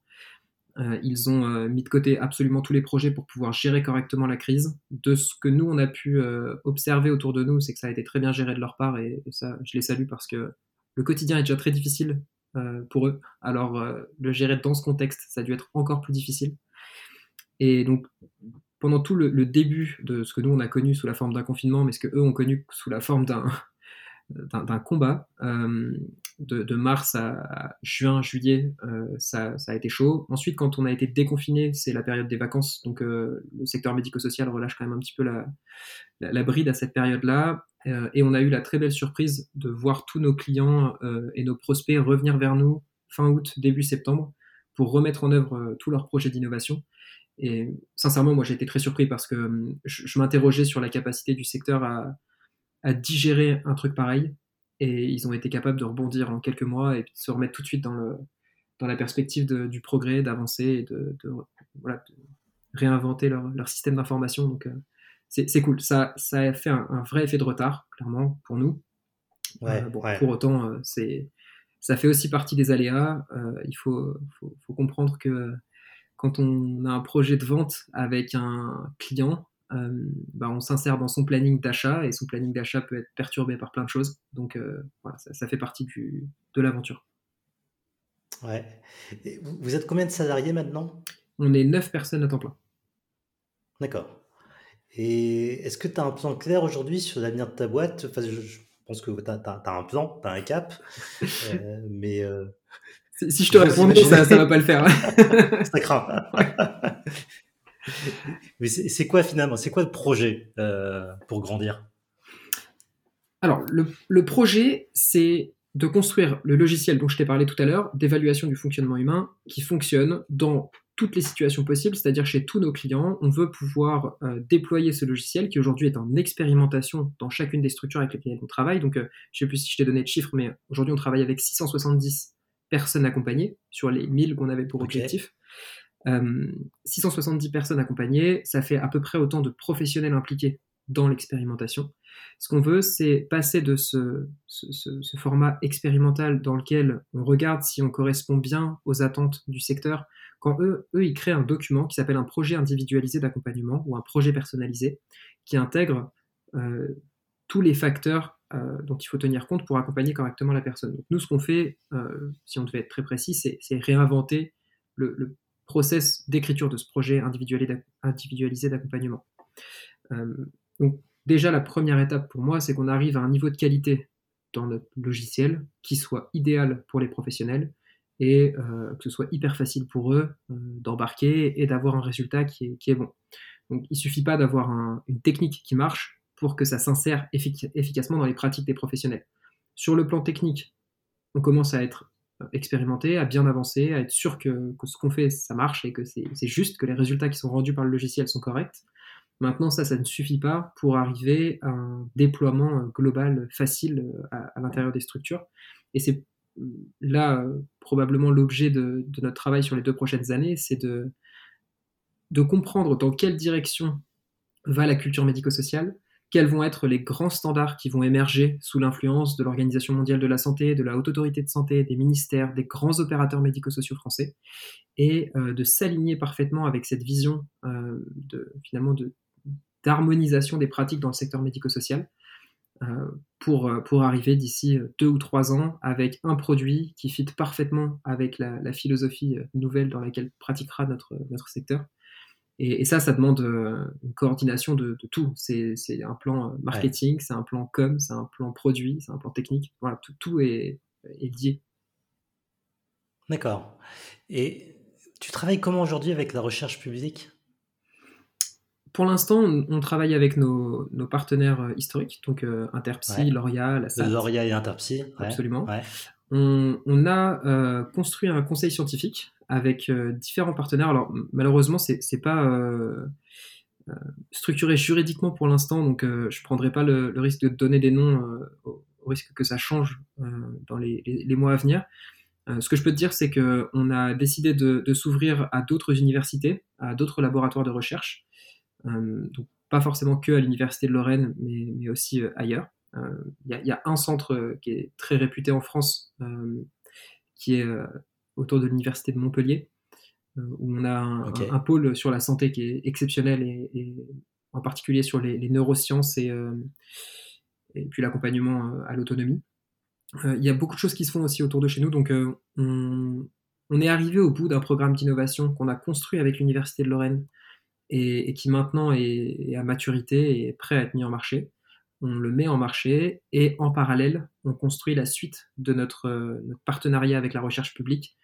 Euh, ils ont euh, mis de côté absolument tous les projets pour pouvoir gérer correctement la crise. De ce que nous, on a pu observer autour de nous, c'est que ça a été très bien géré de leur part et, ça, je les salue parce que le quotidien est déjà très difficile pour eux. Alors, le gérer dans ce contexte, ça a dû être encore plus difficile. Et donc, pendant tout le, le début de ce que nous, on a connu sous la forme d'un confinement, mais ce que eux ont connu sous la forme d'un d'un combat, euh, de, de mars à, juin, juillet, euh, ça, ça a été chaud. Ensuite, quand on a été déconfiné, c'est la période des vacances, donc euh, le secteur médico-social relâche quand même un petit peu la, la, la bride à cette période-là. Euh, et on a eu la très belle surprise de voir tous nos clients euh, et nos prospects revenir vers nous fin août, début septembre, pour remettre en œuvre euh, tous leurs projets d'innovation. Et sincèrement, moi j'ai été très surpris parce que hum, je, je m'interrogeais sur la capacité du secteur à, à digérer un truc pareil. Et ils ont été capables de rebondir en quelques mois et de se remettre tout de suite dans, le, dans la perspective de, du progrès, d'avancer et de, de, voilà, de réinventer leur, leur système d'information. Donc, euh, c'est cool. Ça, ça a fait un, un, vrai effet de retard, clairement, pour nous. Ouais, euh, bon, ouais. Pour autant, euh, c'est ça fait aussi partie des aléas. Il faut, faut, faut, comprendre que quand on a un projet de vente avec un client, bah on s'insère dans son planning d'achat et son planning d'achat peut être perturbé par plein de choses. Donc euh, voilà, ça, ça, fait partie du, de l'aventure. Ouais. Et vous êtes combien de salariés maintenant? On est 9 personnes à temps plein. D'accord. Et est-ce que tu as un plan clair aujourd'hui sur l'avenir de ta boîte? Enfin, je, pense que tu as, un plan, tu as un cap, [LAUGHS] euh, mais... Euh, si je te répondais, ça ne va pas le faire. [LAUGHS] ça craint. [LAUGHS] [LAUGHS] mais c'est quoi finalement C'est quoi le projet euh, pour grandir? Alors, le, le projet, c'est de construire le logiciel dont je t'ai parlé tout à l'heure, d'évaluation du fonctionnement humain, qui fonctionne dans toutes les situations possibles, c'est-à-dire chez tous nos clients. On veut pouvoir euh, déployer ce logiciel qui aujourd'hui est en expérimentation dans chacune des structures avec lesquelles on travaille. Donc, euh, je ne sais plus si je t'ai donné de chiffres, mais aujourd'hui, on travaille avec 670 personnes accompagnées sur les 1000 qu'on avait pour okay. objectif. Euh, 670 personnes accompagnées, ça fait à peu près autant de professionnels impliqués dans l'expérimentation. Ce qu'on veut, c'est passer de ce, format expérimental dans lequel on regarde si on correspond bien aux attentes du secteur, quand eux, eux ils créent un document qui s'appelle un projet individualisé d'accompagnement ou un projet personnalisé qui intègre euh, tous les facteurs euh, dont il faut tenir compte pour accompagner correctement la personne. Nous, ce qu'on fait, euh, si on devait être très précis, c'est réinventer le process d'écriture de ce projet individualisé d'accompagnement. Euh, donc déjà, la première étape pour moi, c'est qu'on arrive à un niveau de qualité dans notre logiciel qui soit idéal pour les professionnels et euh, que ce soit hyper facile pour eux euh, d'embarquer et d'avoir un résultat qui est, bon. Donc il ne suffit pas d'avoir un, une technique qui marche pour que ça s'insère effic efficacement dans les pratiques des professionnels. Sur le plan technique, on commence à être expérimenté, à bien avancer, à être sûr que, ce qu'on fait, ça marche et que c'est juste, que les résultats qui sont rendus par le logiciel sont corrects. Maintenant, ça, ça ne suffit pas pour arriver à un déploiement global facile à, à l'intérieur des structures. Et c'est là euh, probablement l'objet de, de, notre travail sur les deux prochaines années, c'est de, de comprendre dans quelle direction va la culture médico-sociale, quels vont être les grands standards qui vont émerger sous l'influence de l'Organisation mondiale de la santé, de la Haute Autorité de Santé, des ministères, des grands opérateurs médico-sociaux français, et euh, de s'aligner parfaitement avec cette vision euh, de, finalement d'harmonisation des pratiques dans le secteur médico-social euh, pour, arriver d'ici deux ou trois ans avec un produit qui fit parfaitement avec la, philosophie nouvelle dans laquelle pratiquera notre secteur. Et, et ça, ça demande une coordination de, de tout. C'est un plan marketing, ouais. c'est un plan com, c'est un plan produit, c'est un plan technique. Voilà, tout, tout est, est lié. D'accord. Et tu travailles comment aujourd'hui avec la recherche publique? Pour l'instant, on, on, travaille avec nos, nos, partenaires historiques, donc euh, Interpsy, ouais. Lauria, la SAT. Lauria et Interpsy. Absolument. Ouais. On, a euh, construit un conseil scientifique avec euh, différents partenaires. Alors, malheureusement, c'est n'est pas euh, structuré juridiquement pour l'instant, donc je prendrai pas le, risque de donner des noms au, risque que ça change dans les, mois à venir. ce que je peux te dire, c'est qu'on a décidé de, s'ouvrir à d'autres universités, à d'autres laboratoires de recherche. donc, pas forcément que à l'université de Lorraine, mais aussi ailleurs. Il y, y, a un centre qui est très réputé en France, qui est autour de l'université de Montpellier, où on a un, un, pôle sur la santé qui est exceptionnel et, et en particulier sur les, les neurosciences et, et puis l'accompagnement euh, à l'autonomie. Euh, il y a beaucoup de choses qui se font aussi autour de chez nous, donc euh, on, on est arrivé au bout d'un programme d'innovation qu'on a construit avec l'Université de Lorraine et, qui maintenant est, à maturité et est prêt à être mis en marché. On le met en marché et en parallèle, on construit la suite de notre, notre partenariat avec la recherche publique.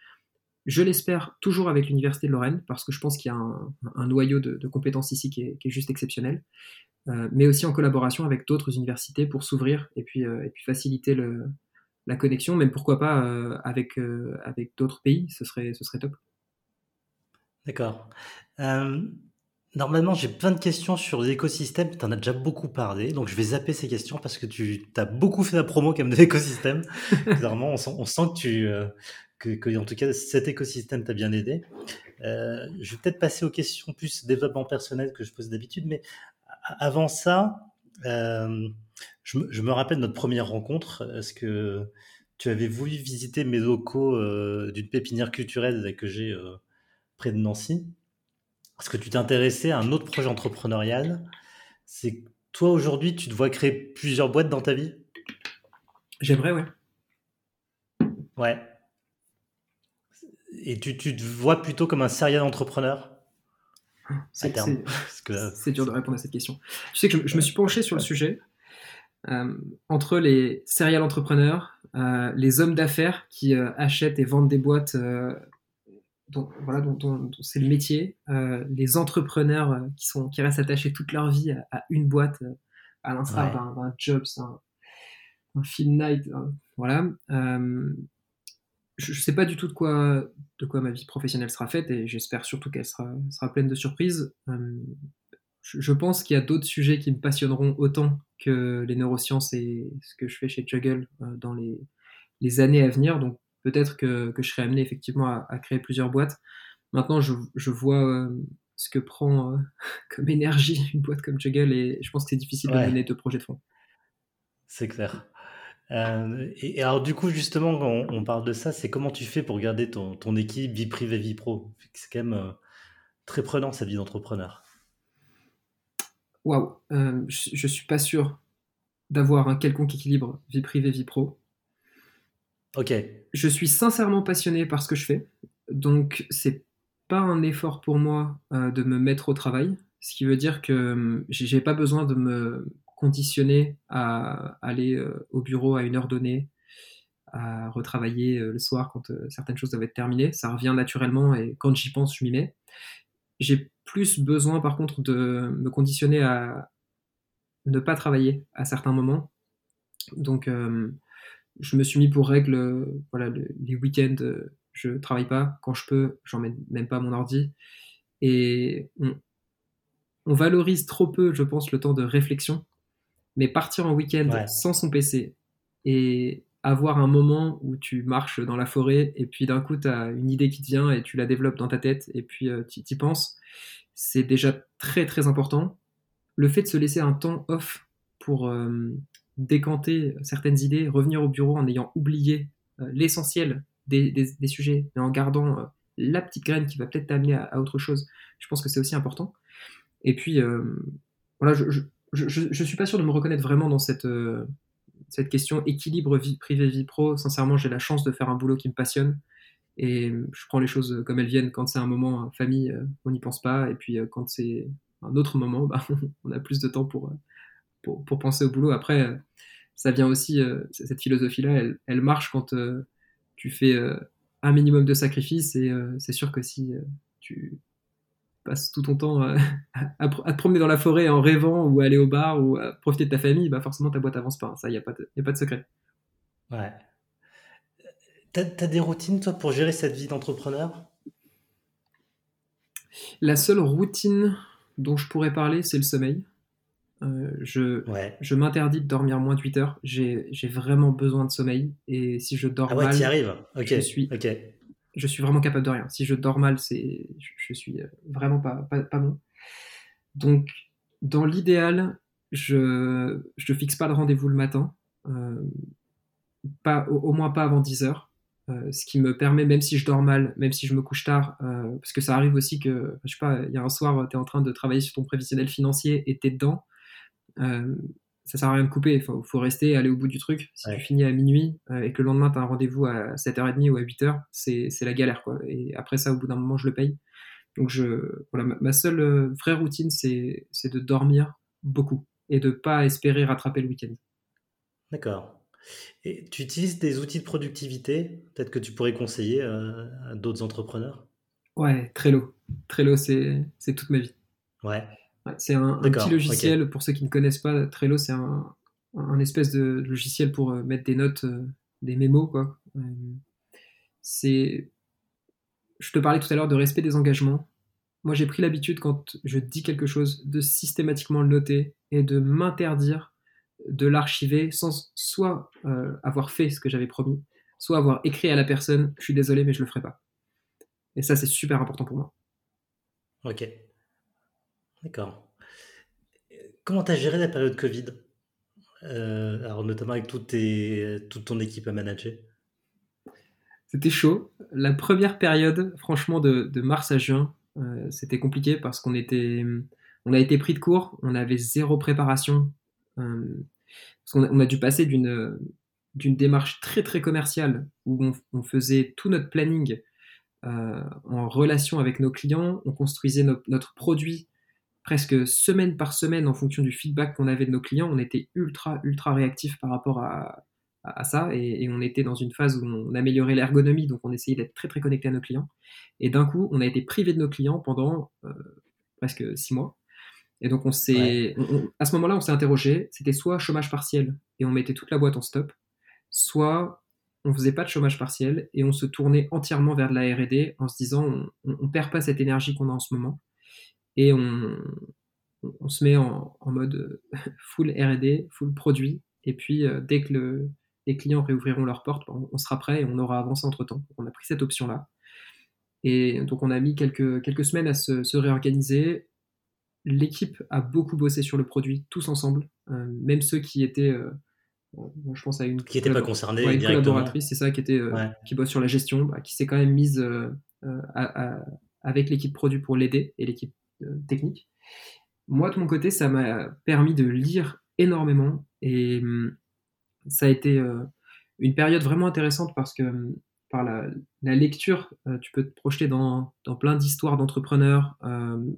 Je l'espère toujours avec l'Université de Lorraine parce que je pense qu'il y a un, noyau de, compétences ici qui est, juste exceptionnel. Euh, mais aussi en collaboration avec d'autres universités pour s'ouvrir et puis, euh, faciliter la connexion, même pourquoi pas euh, avec, d'autres pays, ce serait top. D'accord. Normalement, j'ai plein de questions sur l'écosystème. Tu en as déjà beaucoup parlé, donc je vais zapper ces questions parce que tu as beaucoup fait la promo quand même de l'écosystème. [LAUGHS] Clairement, on sent, on sent, que tu, que, que, en tout cas, cet écosystème t'a bien aidé. Euh, je vais peut-être passer aux questions plus développement personnel que je pose d'habitude, mais avant ça, euh, je, me rappelle notre première rencontre. Est-ce que tu avais voulu visiter mes locaux euh, d'une pépinière culturelle que j'ai euh, près de Nancy? Est-ce que tu t'intéressais à un autre projet entrepreneurial C'est toi aujourd'hui, tu te vois créer plusieurs boîtes dans ta vie? J'aimerais, ouais. Ouais. Et tu, tu te vois plutôt comme un serial entrepreneur? C'est dur de répondre à cette question. Tu sais que je, me suis penché sur le sujet. Euh, entre les serial entrepreneurs, euh, les hommes d'affaires qui euh, achètent et vendent des boîtes dont, voilà, dont, c'est le métier, les entrepreneurs qui, sont, qui restent attachés toute leur vie à, une boîte, à l'instar d'un job, un, un film night, voilà je ne sais pas du tout de quoi, de quoi ma vie professionnelle sera faite et j'espère surtout qu'elle sera, sera, pleine de surprises. Euh, je, pense qu'il y a d'autres sujets qui me passionneront autant que les neurosciences et ce que je fais chez Juggle euh, dans les, les, années à venir. Donc peut-être que, que, je serai amené effectivement à, créer plusieurs boîtes. Maintenant, je, je vois euh, ce que prend [LAUGHS] comme énergie une boîte comme Juggle et je pense que c'est difficile de mener deux projets de fond. C'est clair. Euh, et, alors du coup, justement, quand on, parle de ça, c'est comment tu fais pour garder ton, ton équipe vie privée, vie pro? C'est quand même euh, très prenant cette vie d'entrepreneur. Waouh, euh, je, ne suis pas sûr d'avoir un quelconque équilibre vie privée, vie pro. Ok. Je suis sincèrement passionné par ce que je fais, donc c'est pas un effort pour moi de me mettre au travail, ce qui veut dire que j'ai pas besoin de me conditionné à aller euh, au bureau à une heure donnée, à retravailler euh, le soir quand euh, certaines choses doivent être terminées. Ça revient naturellement et quand j'y pense, je m'y mets. J'ai plus besoin par contre de me conditionner à ne pas travailler à certains moments. Donc je me suis mis pour règle, voilà, les week-ends, je travaille pas. Quand je peux, j'emmène même pas mon ordi. Et on, on, valorise trop peu, je pense, le temps de réflexion mais partir en week-end sans son PC et avoir un moment où tu marches dans la forêt et puis d'un coup tu as une idée qui te vient et tu la développes dans ta tête et puis euh, tu y penses, c'est déjà très très important. Le fait de se laisser un temps off pour euh, décanter certaines idées, revenir au bureau en ayant oublié euh, l'essentiel des, des, sujets, mais en gardant la petite graine qui va peut-être t'amener à, autre chose, je pense que c'est aussi important. Et puis, voilà, je je, suis pas sûr de me reconnaître vraiment dans cette, euh, cette question équilibre vie privée vie pro. Sincèrement, j'ai la chance de faire un boulot qui me passionne et je prends les choses comme elles viennent. Quand c'est un moment famille, euh, on n'y pense pas, et puis euh, quand c'est un autre moment, [LAUGHS] bah, on a plus de temps pour, pour, pour, penser au boulot. Après, ça vient aussi, cette philosophie-là, elle, elle, marche quand tu fais un minimum de sacrifices, et c'est sûr que si tu passes tout ton temps euh, [LAUGHS] à, te promener dans la forêt en rêvant ou aller au bar ou à profiter de ta famille, bah forcément ta boîte avance pas. Ça, il n'y a, pas de, a pas de secret. Ouais. T'as as des routines, toi, pour gérer cette vie d'entrepreneur? La seule routine dont je pourrais parler, c'est le sommeil. Je je m'interdis de dormir moins de 8 heures. J'ai vraiment besoin de sommeil. Et si je dors ah ouais, mal, y arrives. Ok. je suis, je suis vraiment capable de rien. Si je dors mal, c'est, je, suis vraiment pas, pas, pas bon. Donc, dans l'idéal, je ne fixe pas de rendez-vous le matin, euh, pas, au, moins pas avant 10 heures. Euh, ce qui me permet, même si je dors mal, même si je me couche tard, euh, parce que ça arrive aussi que, je sais pas, il y a un soir, tu es en train de travailler sur ton prévisionnel financier et tu es dedans, ça sert à rien de couper, il faut, faut, rester, aller au bout du truc. Si tu finis à minuit et que le lendemain tu as un rendez-vous à 7h30 ou à 8h, c'est la galère. Quoi. Et après ça, au bout d'un moment, je le paye. Donc je, voilà, ma seule vraie routine, c'est de dormir beaucoup et de pas espérer rattraper le week-end. D'accord. Et tu utilises des outils de productivité, peut-être que tu pourrais conseiller euh, à d'autres entrepreneurs? Ouais, Trello. Trello, c'est toute ma vie. Ouais. C'est un, petit logiciel, pour ceux qui ne connaissent pas, Trello, c'est un, un, espèce de logiciel pour euh, mettre des notes, euh, des mémos, quoi. c'est... Je te parlais tout à l'heure de respect des engagements. Moi, j'ai pris l'habitude, quand je dis quelque chose, de systématiquement le noter et de m'interdire de l'archiver sans soit euh, avoir fait ce que j'avais promis, soit avoir écrit à la personne Je suis désolé, mais je le ferai pas. Et ça, c'est super important pour moi. Ok. D'accord. Comment tu as géré la période Covid? Euh, Alors, notamment avec toute, ton équipe à manager? C'était chaud. La première période, franchement, de, mars à juin, euh, c'était compliqué parce qu'on était, on a été pris de court, on avait zéro préparation. Euh, parce on a dû passer d'une démarche très très commerciale où on, faisait tout notre planning en relation avec nos clients, on construisait notre produit presque semaine par semaine en fonction du feedback qu'on avait de nos clients. On était ultra ultra réactif par rapport à, à, ça et, on était dans une phase où on améliorait l'ergonomie, donc on essayait d'être très très connecté à nos clients. Et d'un coup, on a été privé de nos clients pendant euh, presque six mois. Et donc on s'est, à ce moment-là, on s'est interrogé. C'était soit chômage partiel et on mettait toute la boîte en stop, soit on faisait pas de chômage partiel et on se tournait entièrement vers de la R&D en se disant on, on, perd pas cette énergie qu'on a en ce moment et on, on se met en, en mode full R&D, full produit. Et puis euh, dès que le, les clients réouvriront leurs portes, on, sera prêt et on aura avancé entre temps. On a pris cette option-là. Et donc on a mis quelques, quelques semaines à se, réorganiser. L'équipe a beaucoup bossé sur le produit, tous ensemble, euh, même ceux qui étaient, euh, je pense à une qui n'était pas concernée, une collaboratrice, c'est ça, qui était, euh, qui bosse sur la gestion, bah, qui s'est quand même mise avec l'équipe produit pour l'aider et l'équipe technique. Moi de mon côté, ça m'a permis de lire énormément et hum, ça a été euh, une période vraiment intéressante parce que euh, par la, lecture, euh, tu peux te projeter dans, dans plein d'histoires d'entrepreneurs.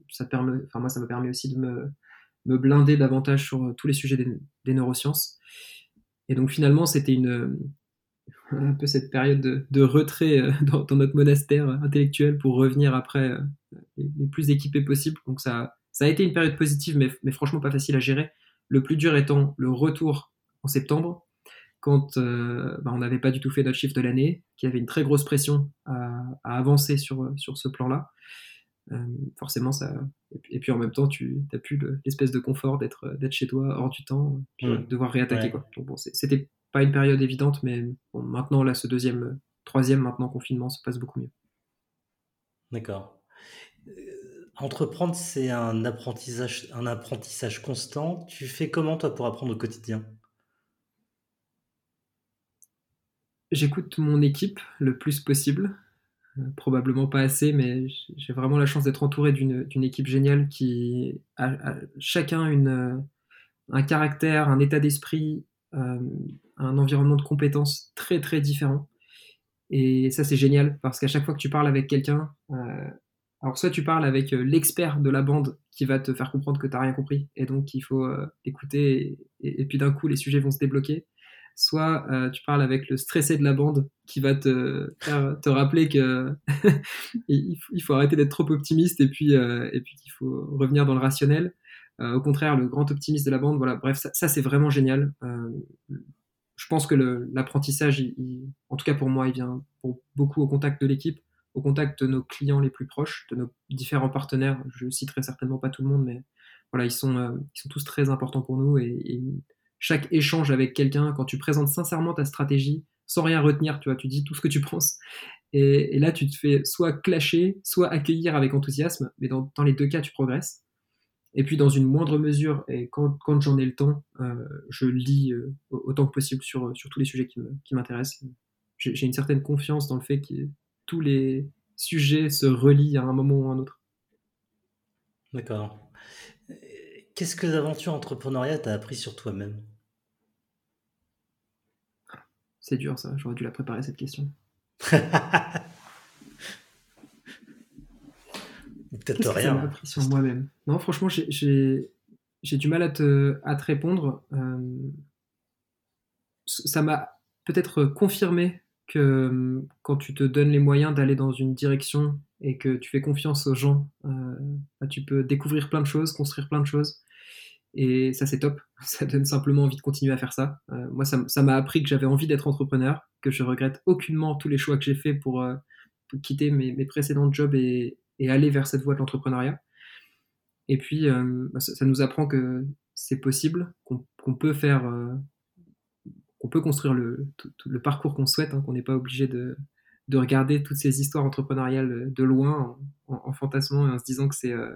ça permet, enfin moi, ça m'a permis aussi de me, me blinder davantage sur tous les sujets des, neurosciences. Et donc finalement, c'était une un peu cette période de, de retrait [LAUGHS] dans, notre monastère intellectuel pour revenir après les, plus équipés possible. Donc ça, ça a été une période positive, mais, mais franchement pas facile à gérer. Le plus dur étant le retour en septembre, quand euh, bah, on n'avait pas du tout fait notre chiffre de l'année, qu'il y avait une très grosse pression à, avancer sur, sur ce plan-là. Euh, forcément, ça. Et puis, en même temps, tu n'as plus l'espèce de confort d'être chez toi hors du temps, puis mmh. devoir réattaquer. Quoi. Donc bon, c'était pas une période évidente, mais maintenant, là, ce deuxième, troisième maintenant confinement se passe beaucoup mieux. D'accord. Euh, entreprendre, c'est un apprentissage, un apprentissage constant. Tu fais comment, toi, pour apprendre au quotidien? J'écoute mon équipe le plus possible. Euh, probablement pas assez, mais j'ai vraiment la chance d'être entouré d'une équipe géniale qui a, chacun une, un caractère, un état d'esprit, euh, un environnement de compétences très très différent. Et ça c'est génial parce qu'à chaque fois que tu parles avec quelqu'un, alors soit tu parles avec l'expert de la bande qui va te faire comprendre que tu n'as rien compris et donc il faut écouter et, puis d'un coup les sujets vont se débloquer soit euh, tu parles avec le stressé de la bande qui va te te rappeler que [LAUGHS] il, faut, arrêter d'être trop optimiste et puis euh, qu'il faut revenir dans le rationnel. Euh, au contraire, le grand optimiste de la bande, voilà. Bref, ça, c'est vraiment génial. Je pense que l'apprentissage, en tout cas pour moi, il vient beaucoup au contact de l'équipe, au contact de nos clients les plus proches, de nos différents partenaires. Je citerai certainement pas tout le monde, mais voilà, ils sont, sont tous très importants pour nous et, chaque échange avec quelqu'un, quand tu présentes sincèrement ta stratégie, sans rien retenir, tu vois, tu dis tout ce que tu penses. Et, là, tu te fais soit clasher, soit accueillir avec enthousiasme, mais dans les deux cas, tu progresses. Et puis, dans une moindre mesure, et quand, quand j'en ai le temps, je lis autant que possible sur, sur tous les sujets qui m'intéressent. J'ai une certaine confiance dans le fait que tous les sujets se relient à un moment ou à un autre. D'accord. Qu'est-ce que l'aventure entrepreneuriat t'a appris sur toi-même? C'est dur ça, j'aurais dû la préparer cette question. [LAUGHS] Peut-être rien. Ça m'a appris sur moi-même. Non, franchement, j'ai du mal à te, à te répondre. Euh, ça m'a peut-être confirmé que euh, quand tu te donnes les moyens d'aller dans une direction et que tu fais confiance aux gens, euh, bah, tu peux découvrir plein de choses, construire plein de choses. Et ça, c'est top. [LAUGHS] Ça donne simplement envie de continuer à faire ça. Euh, moi, ça m'a appris que j'avais envie d'être entrepreneur, que je regrette aucunement tous les choix que j'ai faits pour, quitter mes, précédents jobs et, aller vers cette voie de l'entrepreneuriat. Et puis, bah, ça, nous apprend que c'est possible, qu'on peut faire on peut construire le, parcours qu'on souhaite, hein, qu'on n'est pas obligé de, de, regarder toutes ces histoires entrepreneuriales de loin en, fantasmant et en se disant que c'est euh,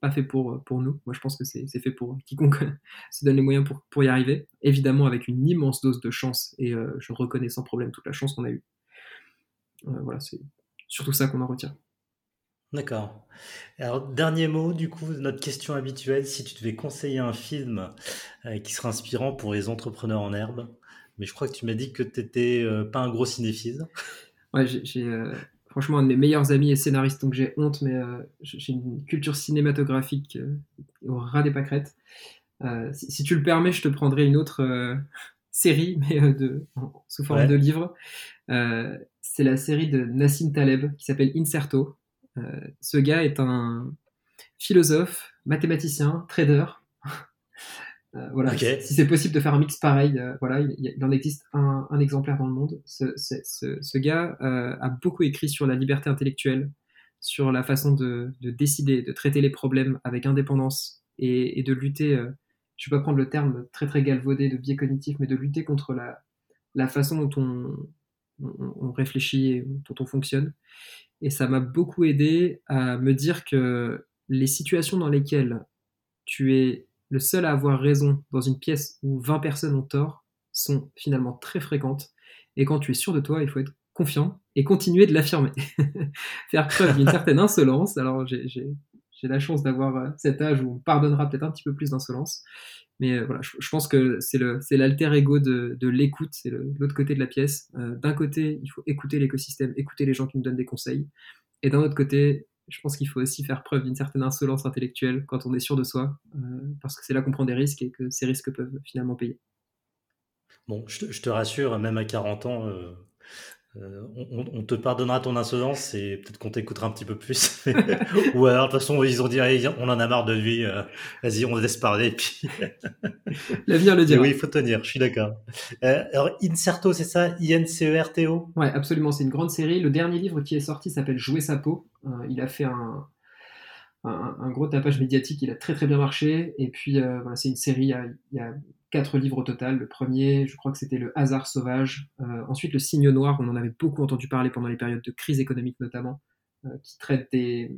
pas fait pour, pour nous. Moi, je pense que c'est fait pour quiconque [LAUGHS] se donne les moyens pour, pour y arriver. Évidemment, avec une immense dose de chance, et euh, je reconnais sans problème toute la chance qu'on a eue. Euh, voilà, c'est surtout ça qu'on en retient. D'accord. Alors, dernier mot, du coup, notre question habituelle, si tu devais conseiller un film euh, qui serait inspirant pour les entrepreneurs en herbe, mais je crois que tu m'as dit que tu n'étais euh, pas un gros cinéphile. [LAUGHS] Ouais, j'ai euh, franchement un de mes meilleurs amis et scénaristes, donc j'ai honte, mais j'ai une culture cinématographique au ras des pâquerettes. Si, tu le permets, je te prendrai une autre [LAUGHS] série, mais de, sous forme de livre. C'est la série de Nassim Taleb qui s'appelle Inserto. Euh, ce gars est un philosophe, mathématicien, trader. [LAUGHS] Euh, voilà, si c'est possible de faire un mix pareil, euh, voilà, il, en existe un, exemplaire dans le monde. Ce, gars a beaucoup écrit sur la liberté intellectuelle, sur la façon de, décider, de traiter les problèmes avec indépendance et, de lutter. je ne vais pas prendre le terme très très galvaudé de biais cognitif, mais de lutter contre la, la façon dont on, on, réfléchit et dont on fonctionne. Et ça m'a beaucoup aidé à me dire que les situations dans lesquelles tu es le seul à avoir raison dans une pièce où 20 personnes ont tort sont finalement très fréquentes. Et quand tu es sûr de toi, il faut être confiant et continuer de l'affirmer. [LAUGHS] Faire preuve d'une certaine [LAUGHS] insolence. Alors j'ai la chance d'avoir cet âge où on pardonnera peut-être un petit peu plus d'insolence. Mais euh, voilà, je, pense que c'est l'alter ego de, l'écoute, c'est l'autre côté de la pièce. Euh, d'un côté, il faut écouter l'écosystème, écouter les gens qui nous donnent des conseils. Et d'un autre côté, je pense qu'il faut aussi faire preuve d'une certaine insolence intellectuelle quand on est sûr de soi, euh, parce que c'est là qu'on prend des risques et que ces risques peuvent finalement payer. Bon, je te, rassure, même à 40 ans, euh, on, te pardonnera ton insolence et peut-être qu'on t'écoutera un petit peu plus. [LAUGHS] Ou alors, de toute façon, ils ont dit, on en a marre de lui, euh, vas-y, on laisse parler. Puis... L'avenir [LAUGHS] le dit. Oui, il faut tenir, je suis d'accord. Euh, alors, Incerto, c'est ça? I-N-C-E-R-T-O Ouais, absolument, c'est une grande série. Le dernier livre qui est sorti s'appelle Jouer sa peau. il a fait un, un, gros tapage médiatique, il a très très bien marché. Et puis, voilà, c'est une série, il y a quatre livres au total. Le premier, je crois que c'était Le hasard sauvage. Euh, ensuite, Le signe noir, on en avait beaucoup entendu parler pendant les périodes de crise économique notamment, euh, qui traite des,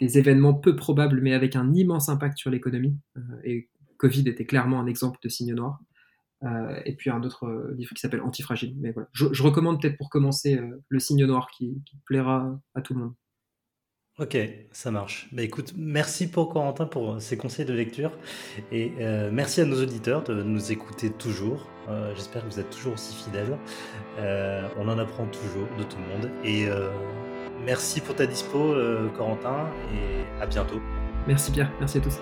événements peu probables mais avec un immense impact sur l'économie. Euh, et Covid était clairement un exemple de signe noir. et puis un autre livre qui s'appelle Antifragile. Je, recommande peut-être pour commencer Le signe noir qui plaira à tout le monde. Ok, ça marche. Bah, écoute, merci pour Corentin pour ces conseils de lecture et euh, merci à nos auditeurs de nous écouter toujours. Euh, j'espère que vous êtes toujours aussi fidèles. Euh, on en apprend toujours de tout le monde et merci pour ta dispo Corentin et à bientôt. Merci Pierre, merci à tous.